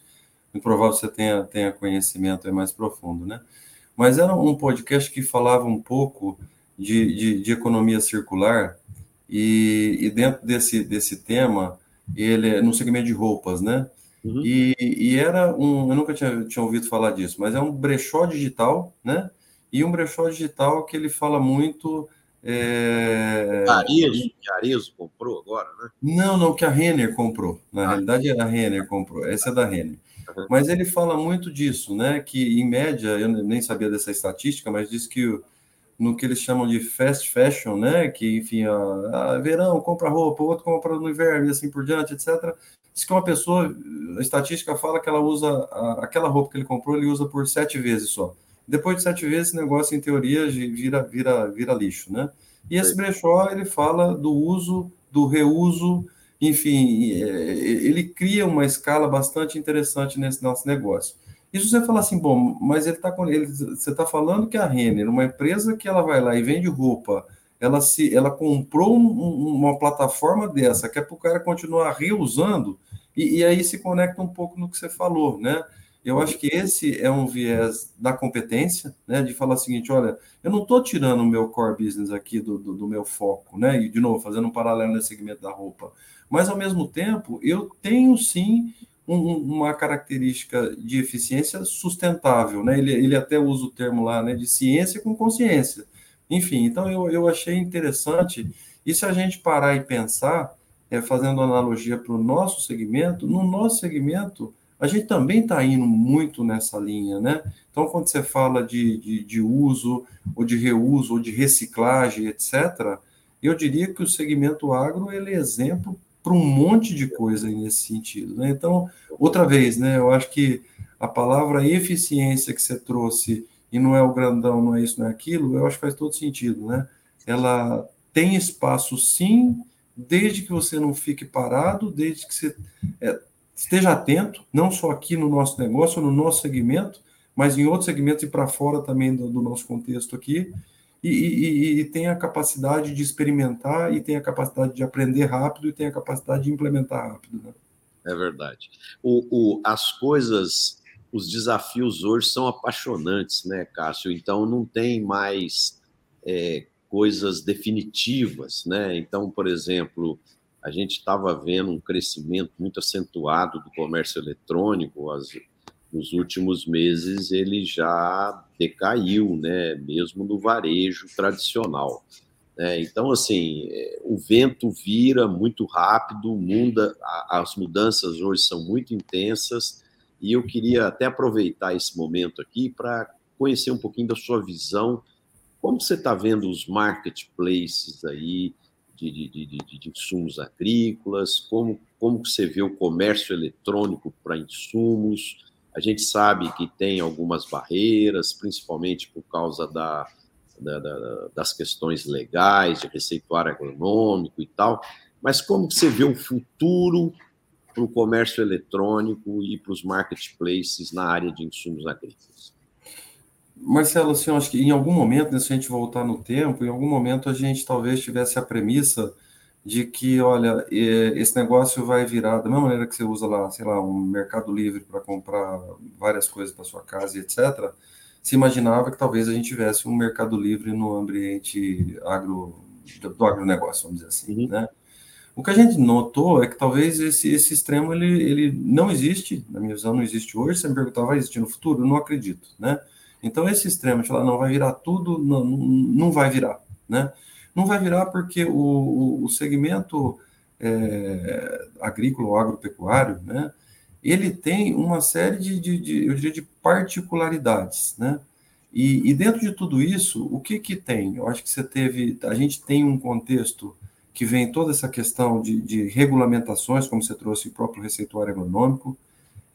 Improvável você tenha, tenha conhecimento mais profundo, né? Mas era um podcast que falava um pouco de, de, de economia circular e, e, dentro desse, desse tema, ele é no segmento de roupas, né? Uhum. E, e, era um, eu nunca tinha, tinha ouvido falar disso, mas é um brechó digital, né? E um brechó digital que ele fala muito é... Arezo, que comprou agora, né? Não, não, que a Renner comprou. Na ah. realidade, a Renner comprou. Essa é da Renner. Uhum. Mas ele fala muito disso, né? Que, em média, eu nem sabia dessa estatística, mas diz que no que eles chamam de fast fashion, né? Que, enfim, a, a verão compra roupa, o outro compra no inverno e assim por diante, etc. Diz que uma pessoa, a estatística fala que ela usa a, aquela roupa que ele comprou, ele usa por sete vezes só. Depois de sete vezes, esse negócio, em teoria, vira, vira, vira lixo, né? E esse brechó, ele fala do uso, do reuso, enfim, é, ele cria uma escala bastante interessante nesse nosso negócio. E se você falar assim, bom, mas ele está com ele, você está falando que a Renner, uma empresa que ela vai lá e vende roupa, ela se, ela comprou um, uma plataforma dessa que é para o cara continuar reusando, e, e aí se conecta um pouco no que você falou, né? Eu acho que esse é um viés da competência, né? De falar o seguinte: olha, eu não estou tirando o meu core business aqui do, do, do, meu foco, né? E, de novo, fazendo um paralelo nesse segmento da roupa. Mas, ao mesmo tempo, eu tenho sim um, uma característica de eficiência sustentável, né? Ele, ele até usa o termo lá, né? De ciência com consciência. Enfim, então eu, eu achei interessante. E se a gente parar e pensar, é, fazendo analogia para o nosso segmento, no nosso segmento a gente também está indo muito nessa linha, né? Então, quando você fala de, de, de, uso, ou de reuso, ou de reciclagem, etc., eu diria que o segmento agro ele é exemplo para um monte de coisa nesse sentido. Né? Então, outra vez, né, eu acho que a palavra eficiência que você trouxe, e não é o grandão, não é isso, não é aquilo, eu acho que faz todo sentido. Né? Ela tem espaço, sim, desde que você não fique parado, desde que você é, esteja atento, não só aqui no nosso negócio, no nosso segmento, mas em outros segmentos e para fora também do, do, nosso contexto aqui, e, e, e, tem a capacidade de experimentar, e tem a capacidade de aprender rápido, e tem a capacidade de implementar rápido. Né? É verdade. O, o, as coisas, os desafios hoje são apaixonantes, né, Cássio? Então não tem mais é, coisas definitivas, né? Então, por exemplo, a gente estava vendo um crescimento muito acentuado do comércio eletrônico. As, nos últimos meses ele já decaiu, né? mesmo no varejo tradicional. É, então, assim, é, o vento vira muito rápido, muda, as mudanças hoje são muito intensas, e eu queria até aproveitar esse momento aqui para conhecer um pouquinho da sua visão. Como você está vendo os marketplaces aí? de, de, de, de, insumos agrícolas, como, como você vê o comércio eletrônico para insumos. A gente sabe que tem algumas barreiras, principalmente por causa da, da, da, das questões legais, de receituário agronômico e tal, mas como você vê o futuro para o comércio eletrônico e para os marketplaces na área de insumos agrícolas? Marcelo, assim, eu acho que em algum momento, né, se a gente voltar no tempo, em algum momento a gente talvez tivesse a premissa de que, olha, esse negócio vai virar, da mesma maneira que você usa lá, sei lá, um mercado livre para comprar várias coisas para sua casa e etc., se imaginava que talvez a gente tivesse um mercado livre no ambiente agro, do agronegócio, vamos dizer assim, uhum. né? O que a gente notou é que talvez esse, esse extremo ele, ele não existe, na minha visão não existe hoje, você me perguntar, vai existir no futuro? Eu não acredito, né? Então, esse extremo de falar, não, vai virar tudo, não, não vai virar, né? Não vai virar porque o, o segmento é, agrícola ou agropecuário, né? Ele tem uma série de, de, de eu diria, de particularidades, né? E, e, dentro de tudo isso, o que que tem? Eu acho que você teve, a gente tem um contexto que vem toda essa questão de, de regulamentações, como você trouxe o próprio receituário econômico.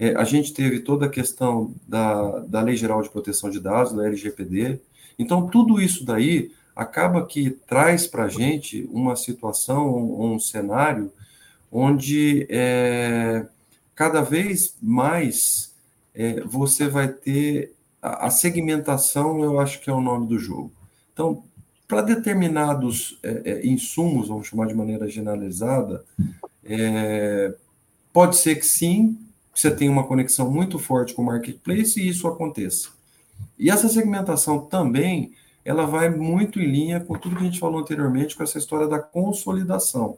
É, a gente teve toda a questão da, da Lei Geral de Proteção de Dados, da LGPD. Então, tudo isso daí acaba que traz para a gente uma situação, um, um cenário onde é, cada vez mais é, você vai ter a, a, segmentação, eu acho que é o nome do jogo. Então, para determinados é, é, insumos, vamos chamar de maneira generalizada, é, pode ser que sim, você tenha uma conexão muito forte com o marketplace e isso aconteça. E essa segmentação também, ela vai muito em linha com tudo que a gente falou anteriormente, com essa história da consolidação.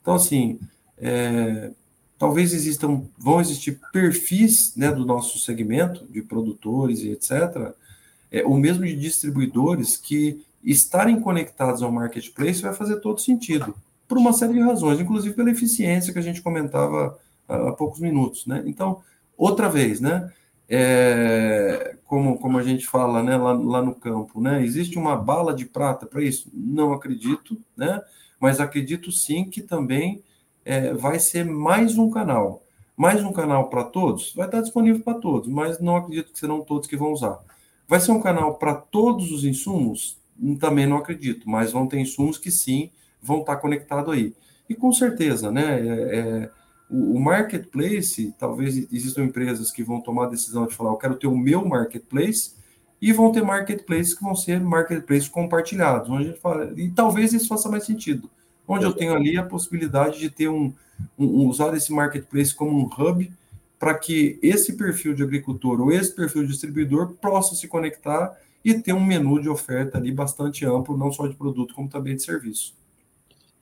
Então, assim, é, talvez existam, vão existir perfis né, do nosso segmento, de produtores e etc., é, ou mesmo de distribuidores, que estarem conectados ao marketplace vai fazer todo sentido, por uma série de razões, inclusive pela eficiência que a gente comentava há poucos minutos. Né? Então, outra vez, né? É, como, como a gente fala né, lá, lá no campo, né? Existe uma bala de prata para isso? Não acredito, né? Mas acredito sim que também é, vai ser mais um canal. Mais um canal para todos? Vai estar disponível para todos, mas não acredito que serão todos que vão usar. Vai ser um canal para todos os insumos? Também não acredito, mas vão ter insumos que sim vão estar conectados aí. E com certeza, né? É, é, o, marketplace, talvez existam empresas que vão tomar a decisão de falar, eu quero ter o meu marketplace, e vão ter marketplaces que vão ser marketplaces compartilhados, onde a gente fala, e talvez isso faça mais sentido onde eu tenho ali a possibilidade de ter um, um usar esse marketplace como um hub para que esse perfil de agricultor ou esse perfil de distribuidor possa se conectar e ter um menu de oferta ali bastante amplo, não só de produto, como também de serviço.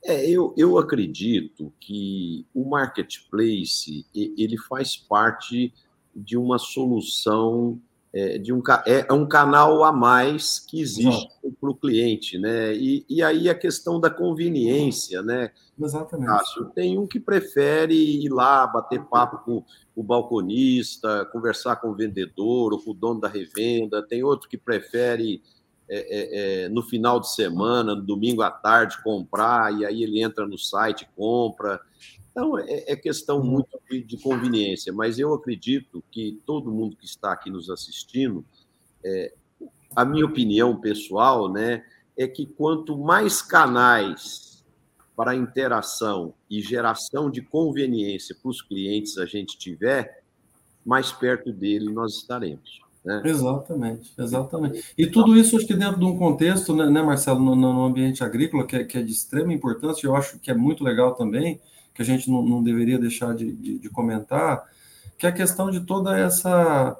É, eu, eu acredito que o marketplace ele faz parte de uma solução é, de um, é, é, um canal a mais que existe para o cliente, né? E, e aí a questão da conveniência, né? Exatamente. Cássio, tem um que prefere ir lá bater papo com o balconista, conversar com o vendedor ou com o dono da revenda, tem outro que prefere é, é, é, no final de semana, no domingo à tarde, comprar, e aí ele entra no site e compra. Então, é, é questão uhum. muito de, de, conveniência, mas eu acredito que todo mundo que está aqui nos assistindo, é, a minha opinião pessoal, né, é que quanto mais canais para interação e geração de conveniência para os clientes a gente tiver, mais perto dele nós estaremos. Né? Exatamente, exatamente. E tudo isso, acho que dentro de um contexto, né, né Marcelo, no, no, ambiente agrícola, que é, que é de extrema importância, eu acho que é muito legal também, que a gente não, não deveria deixar de, de, de, comentar, que é a questão de toda essa,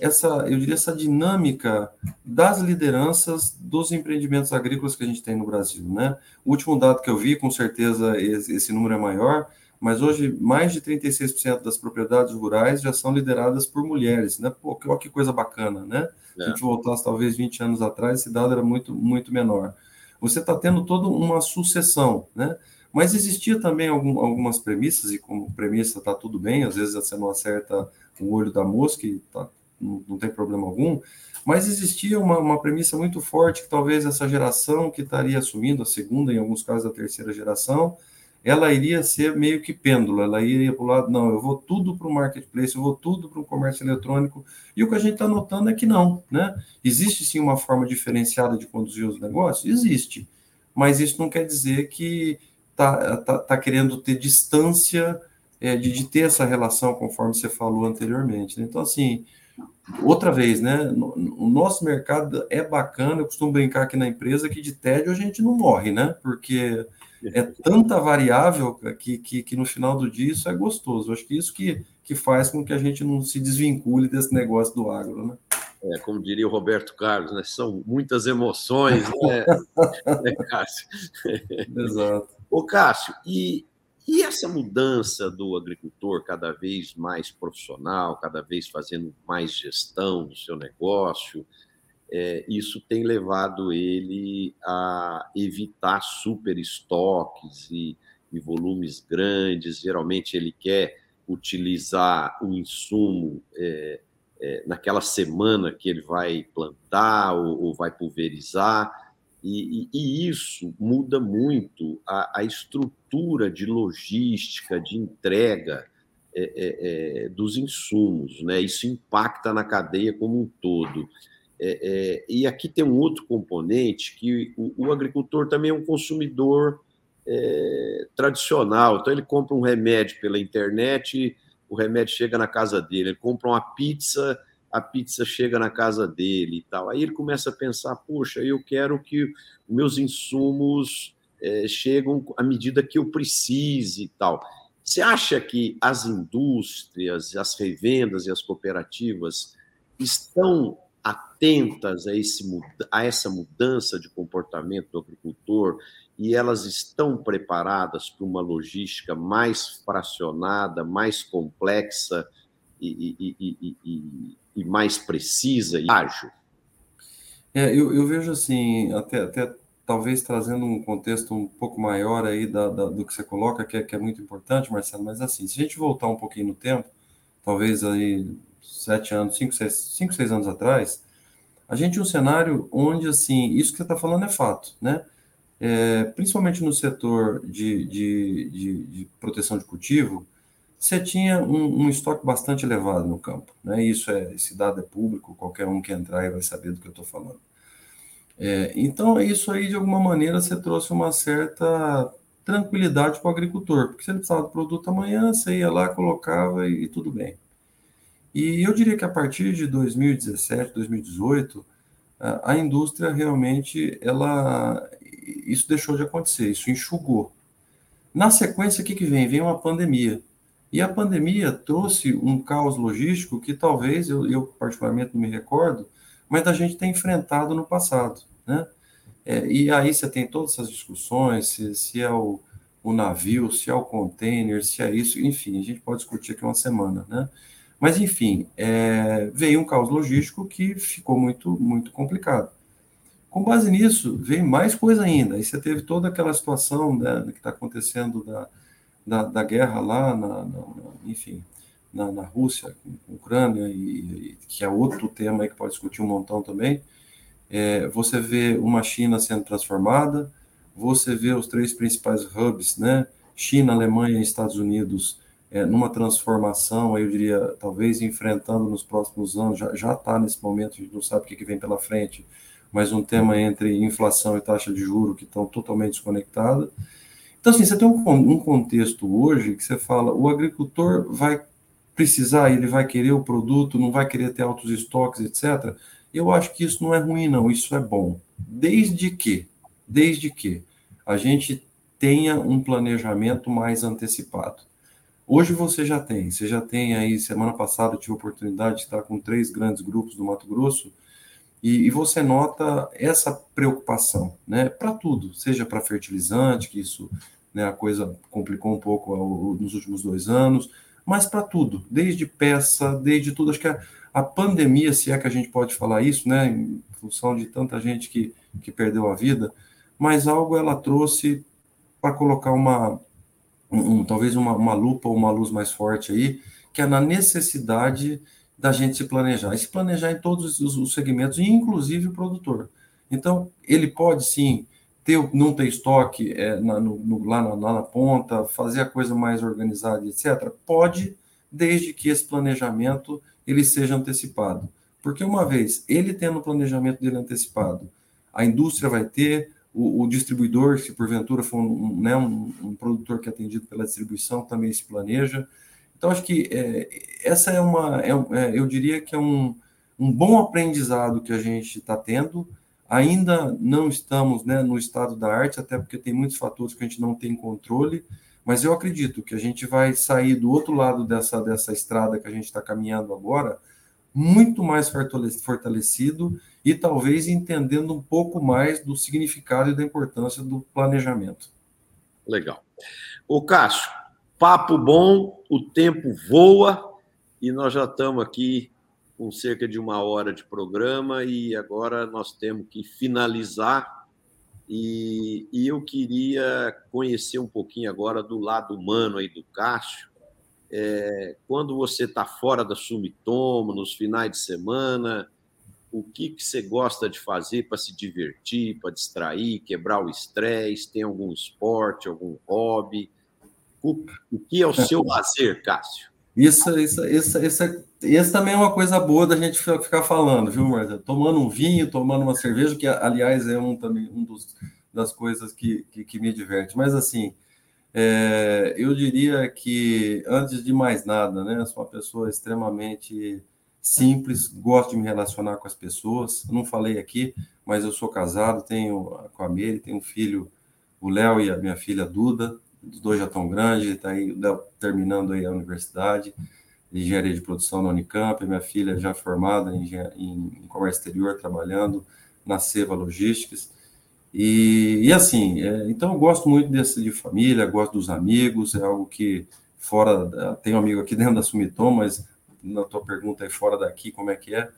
essa, eu diria, essa dinâmica das lideranças dos empreendimentos agrícolas que a gente tem no Brasil. Né? O último dado que eu vi, com certeza esse, esse número é maior, mas hoje mais de 36% das propriedades rurais já são lideradas por mulheres, né? Pô, olha que coisa bacana, né? É. Se a gente voltasse talvez 20 anos atrás, esse dado era muito, muito menor. Você está tendo toda uma sucessão, né? Mas existia também algum, algumas premissas, e como premissa está tudo bem, às vezes você não acerta o olho da mosca e tá, não, não tem problema algum, mas existia uma, uma premissa muito forte que talvez essa geração que estaria assumindo, a segunda, em alguns casos a terceira geração, ela iria ser meio que pêndulo, ela iria para o lado, não, eu vou tudo para o marketplace, eu vou tudo para o comércio eletrônico, e o que a gente está notando é que não, né? Existe sim uma forma diferenciada de conduzir os negócios? Existe, mas isso não quer dizer que está tá, tá querendo ter distância é, de, de, ter essa relação, conforme você falou anteriormente. Né? Então, assim, outra vez, né? O nosso mercado é bacana, eu costumo brincar aqui na empresa que de tédio a gente não morre, né? Porque é tanta variável que, que, que no final do dia isso é gostoso. Eu acho que isso que, que faz com que a gente não se desvincule desse negócio do agro, né? É, como diria o Roberto Carlos, né? São muitas emoções, né, né Cássio? Exato. Ô, Cássio, e, e essa mudança do agricultor cada vez mais profissional, cada vez fazendo mais gestão do seu negócio, é, isso tem levado ele a evitar super estoques e, e volumes grandes. Geralmente ele quer utilizar o insumo é, é, naquela semana que ele vai plantar ou, ou vai pulverizar E, e, e isso muda muito a, a, estrutura de logística, de entrega é, é, é, dos insumos, né? Isso impacta na cadeia como um todo. É, é, e aqui tem um outro componente que o, o agricultor também é um consumidor é, tradicional. Então ele compra um remédio pela internet, o remédio chega na casa dele. Ele compra uma pizza a pizza chega na casa dele e tal. Aí ele começa a pensar: poxa, eu quero que meus insumos é, chegam à medida que eu precise e tal. Você acha que as indústrias, as revendas e as cooperativas estão atentas a, esse, a essa mudança de comportamento do agricultor e elas estão preparadas para uma logística mais fracionada, mais complexa e, e, e, e mais precisa e ágil? É, eu, eu, vejo assim, até, até talvez trazendo um contexto um pouco maior aí da, da, do que você coloca, que é, que é muito importante, Marcelo, mas assim, se a gente voltar um pouquinho no tempo, talvez aí sete anos, cinco, seis, cinco, seis anos atrás, a gente tinha um cenário onde, assim, isso que você está falando é fato, né? É, principalmente no setor de, de, de, de proteção de cultivo, você tinha um, um, estoque bastante elevado no campo. Né? Isso é, esse dado é público, qualquer um que entrar vai saber do que eu estou falando. É, então, isso aí, de alguma maneira, você trouxe uma certa tranquilidade para o agricultor, porque se ele precisava do produto amanhã, você ia lá, colocava e, e tudo bem. E eu diria que a partir de 2017, 2018, a, indústria realmente, ela, isso deixou de acontecer, isso enxugou. Na sequência, o que, que vem? Vem uma pandemia. E a pandemia trouxe um caos logístico que talvez eu, eu particularmente não me recordo, mas a gente tem enfrentado no passado, né? É, e aí você tem todas essas discussões, se, se é o, o, navio, se é o container, se é isso, enfim, a gente pode discutir aqui uma semana, né? Mas, enfim, é, veio um caos logístico que ficou muito, muito complicado. Com base nisso, veio mais coisa ainda. Aí você teve toda aquela situação né, que está acontecendo da, da, da guerra lá, na, na, enfim, na, na Rússia, Ucrânia, e, e, que é outro tema aí que pode discutir um montão também, é, você vê uma China sendo transformada, você vê os três principais hubs, né, China, Alemanha e Estados Unidos, é, numa transformação, eu diria, talvez enfrentando nos próximos anos, já está nesse momento, a gente não sabe o que, que vem pela frente, mas um tema entre inflação e taxa de juro que estão totalmente desconectadas, então, assim, você tem um, um contexto hoje que você fala, o agricultor vai precisar, ele vai querer o produto, não vai querer ter altos estoques, etc. Eu acho que isso não é ruim, não, isso é bom. Desde que, desde que a gente tenha um planejamento mais antecipado. Hoje você já tem, você já tem aí, semana passada eu tive a oportunidade de estar com três grandes grupos do Mato Grosso, e, e você nota essa preocupação, né, para tudo, seja para fertilizante, que isso né, a coisa complicou um pouco ao, nos últimos dois anos, mas para tudo, desde peça, desde tudo. Acho que a, a, pandemia, se é que a gente pode falar isso, né, em função de tanta gente que, que perdeu a vida, mas algo ela trouxe para colocar uma, um, talvez uma, uma lupa ou uma luz mais forte aí, que é na necessidade da gente se planejar, e se planejar em todos os segmentos, inclusive o produtor. Então, ele pode sim ter, não ter estoque é, na, no, lá, na, lá na ponta, fazer a coisa mais organizada, etc. Pode, desde que esse planejamento ele seja antecipado. Porque uma vez ele tendo o planejamento dele antecipado, a indústria vai ter, o, o distribuidor, se porventura for um, né, um, um, produtor que é atendido pela distribuição, também se planeja. Então, acho que é, essa é uma, é, é, eu diria que é um, um bom aprendizado que a gente está tendo. Ainda não estamos né, no estado da arte, até porque tem muitos fatores que a gente não tem controle, mas eu acredito que a gente vai sair do outro lado dessa, dessa estrada que a gente está caminhando agora, muito mais fortalecido e talvez entendendo um pouco mais do significado e da importância do planejamento. Legal. O Cássio, Papo bom, o tempo voa e nós já estamos aqui com cerca de uma hora de programa e agora nós temos que finalizar. E, e eu queria conhecer um pouquinho agora do lado humano aí do Cássio. É, quando você está fora da Sumitomo, nos finais de semana, o que, que você gosta de fazer para se divertir, para distrair, quebrar o estresse? Tem algum esporte, algum hobby? O, o que é o seu lazer, Cássio? Isso, isso, isso, isso, isso também é uma coisa boa da gente ficar falando, viu, Marta? Tomando um vinho, tomando uma cerveja, que aliás é um também um dos, das coisas que, que, que me diverte. Mas assim, é, eu diria que antes de mais nada, né, sou uma pessoa extremamente simples, gosto de me relacionar com as pessoas. Eu não falei aqui, mas eu sou casado, tenho com a Mary, tenho um filho, o Léo e a minha filha Duda os dois já estão grandes, está aí terminando aí a universidade de engenharia de produção na Unicamp, minha filha já formada em, em, em comércio exterior, trabalhando na Seva Logísticas. E, e assim, é, então eu gosto muito desse de família, gosto dos amigos, é algo que fora, tem um amigo aqui dentro da Sumitom, mas na tua pergunta aí fora daqui, como é que é?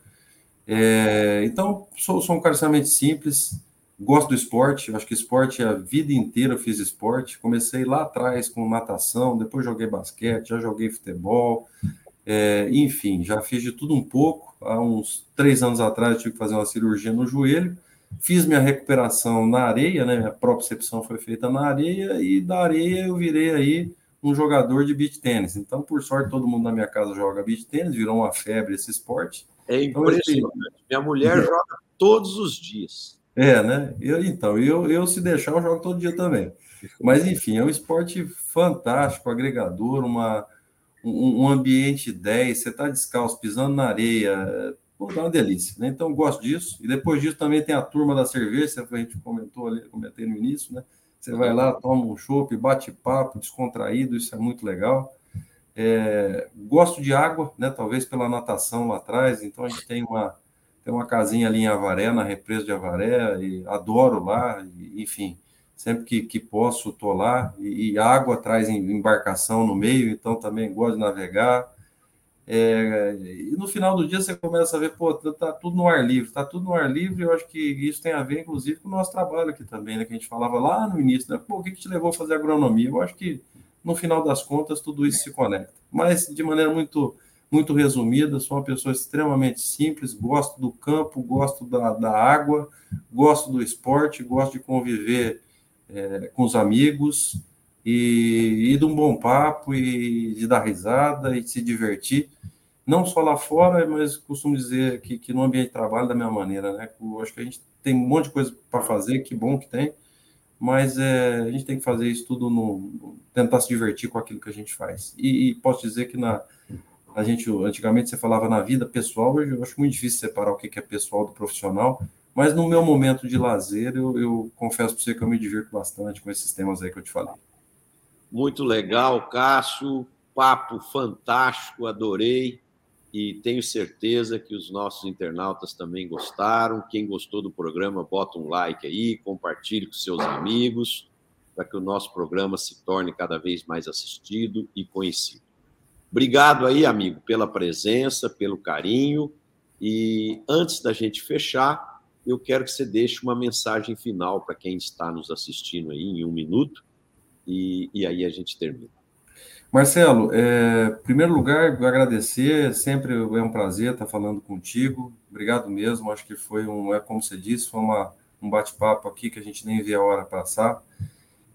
é então, sou, sou um cara extremamente simples, Gosto do esporte, acho que esporte a vida inteira eu fiz esporte. Comecei lá atrás com natação, depois joguei basquete, já joguei futebol, é, enfim, já fiz de tudo um pouco. Há uns três anos atrás tive que fazer uma cirurgia no joelho, fiz minha recuperação na areia, né? Minha propriocepção foi feita na areia e da areia eu virei aí um jogador de beach tênis. Então, por sorte, todo mundo na minha casa joga beach tênis, virou uma febre esse esporte. É impressionante. Então, Minha mulher joga todos os dias. É, né? Eu, então, eu, eu se deixar, eu jogo todo dia também. Mas, enfim, é um esporte fantástico, agregador, uma, um, um ambiente 10, você está descalço, pisando na areia, pô, dá uma delícia, né? Então, gosto disso. E depois disso também tem a turma da cerveja, a gente comentou ali, comentei no início, né? Você vai lá, toma um chopp, bate papo, descontraído, isso é muito legal. É, gosto de água, né? Talvez pela natação lá atrás, então a gente tem uma tem uma casinha ali em Avaré, na represa de Avaré, e adoro lá, e, enfim, sempre que, que posso estou lá, e, e, água traz embarcação no meio, então também gosto de navegar. É, e no final do dia você começa a ver, pô, tá, tá tudo no ar livre, tá tudo no ar livre, eu acho que isso tem a ver, inclusive, com o nosso trabalho aqui também, né, que a gente falava lá no início, né, pô, o que, que te levou a fazer agronomia? Eu acho que, no final das contas, tudo isso se conecta, mas de maneira muito muito resumida, sou uma pessoa extremamente simples, gosto do campo, gosto da, da água, gosto do esporte, gosto de conviver é, com os amigos e, e de um bom papo e de dar risada e se divertir, não só lá fora, mas costumo dizer que, que no ambiente de trabalho da minha maneira, né? Eu acho que a gente tem um monte de coisa para fazer, que bom que tem, mas é, a gente tem que fazer isso tudo no tentar se divertir com aquilo que a gente faz. E, e posso dizer que na a gente, antigamente você falava na vida pessoal, hoje eu acho muito difícil separar o que é pessoal do profissional, mas no meu momento de lazer, eu, eu confesso para você que eu me divirto bastante com esses temas aí que eu te falei. Muito legal, Cássio, papo fantástico, adorei e tenho certeza que os nossos internautas também gostaram. Quem gostou do programa, bota um like aí, compartilhe com seus amigos, para que o nosso programa se torne cada vez mais assistido e conhecido. Obrigado aí, amigo, pela presença, pelo carinho. E antes da gente fechar, eu quero que você deixe uma mensagem final para quem está nos assistindo aí em um minuto. E, e aí a gente termina. Marcelo, é, em primeiro lugar, agradecer, sempre é um prazer estar falando contigo. Obrigado mesmo, acho que foi um, é como você disse, foi uma, um bate-papo aqui que a gente nem vê a hora passar.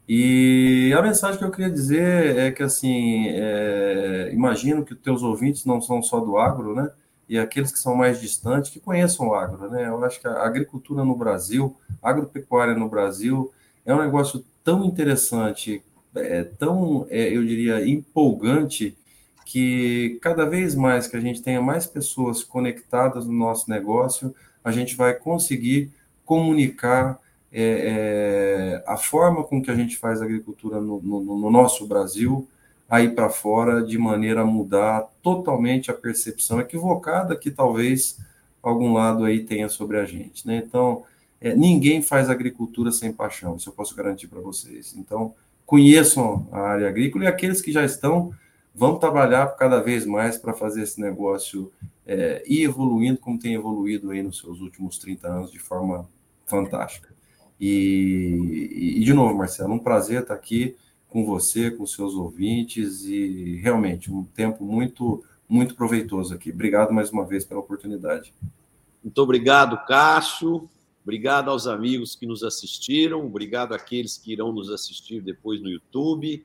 E a mensagem que eu queria dizer é que, assim, é, imagino que os teus ouvintes não são só do agro, né? E aqueles que são mais distantes, que conheçam o agro, né? Eu acho que a agricultura no Brasil, agropecuária no Brasil, é um negócio tão interessante, é, tão, é, eu diria, empolgante, que cada vez mais que a gente tenha mais pessoas conectadas no nosso negócio, a gente vai conseguir comunicar é, é, a forma com que a gente faz agricultura no, no, no nosso Brasil aí para fora, de maneira a mudar totalmente a percepção equivocada que talvez algum lado aí tenha sobre a gente. Né? Então, é, ninguém faz agricultura sem paixão, isso eu posso garantir para vocês. Então, conheçam a área agrícola e aqueles que já estão, vão trabalhar cada vez mais para fazer esse negócio é, ir evoluindo como tem evoluído aí nos seus últimos 30 anos de forma fantástica. E, e, de novo, Marcelo, um prazer estar aqui com você, com seus ouvintes e realmente um tempo muito, muito proveitoso aqui. Obrigado mais uma vez pela oportunidade. Muito obrigado, Cássio. Obrigado aos amigos que nos assistiram. Obrigado àqueles que irão nos assistir depois no YouTube.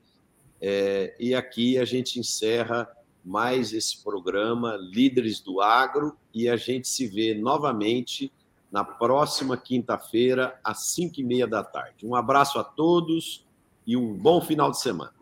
É, e aqui a gente encerra mais esse programa Líderes do Agro e a gente se vê novamente na próxima quinta-feira, às cinco e meia da tarde. Um abraço a todos e um bom final de semana.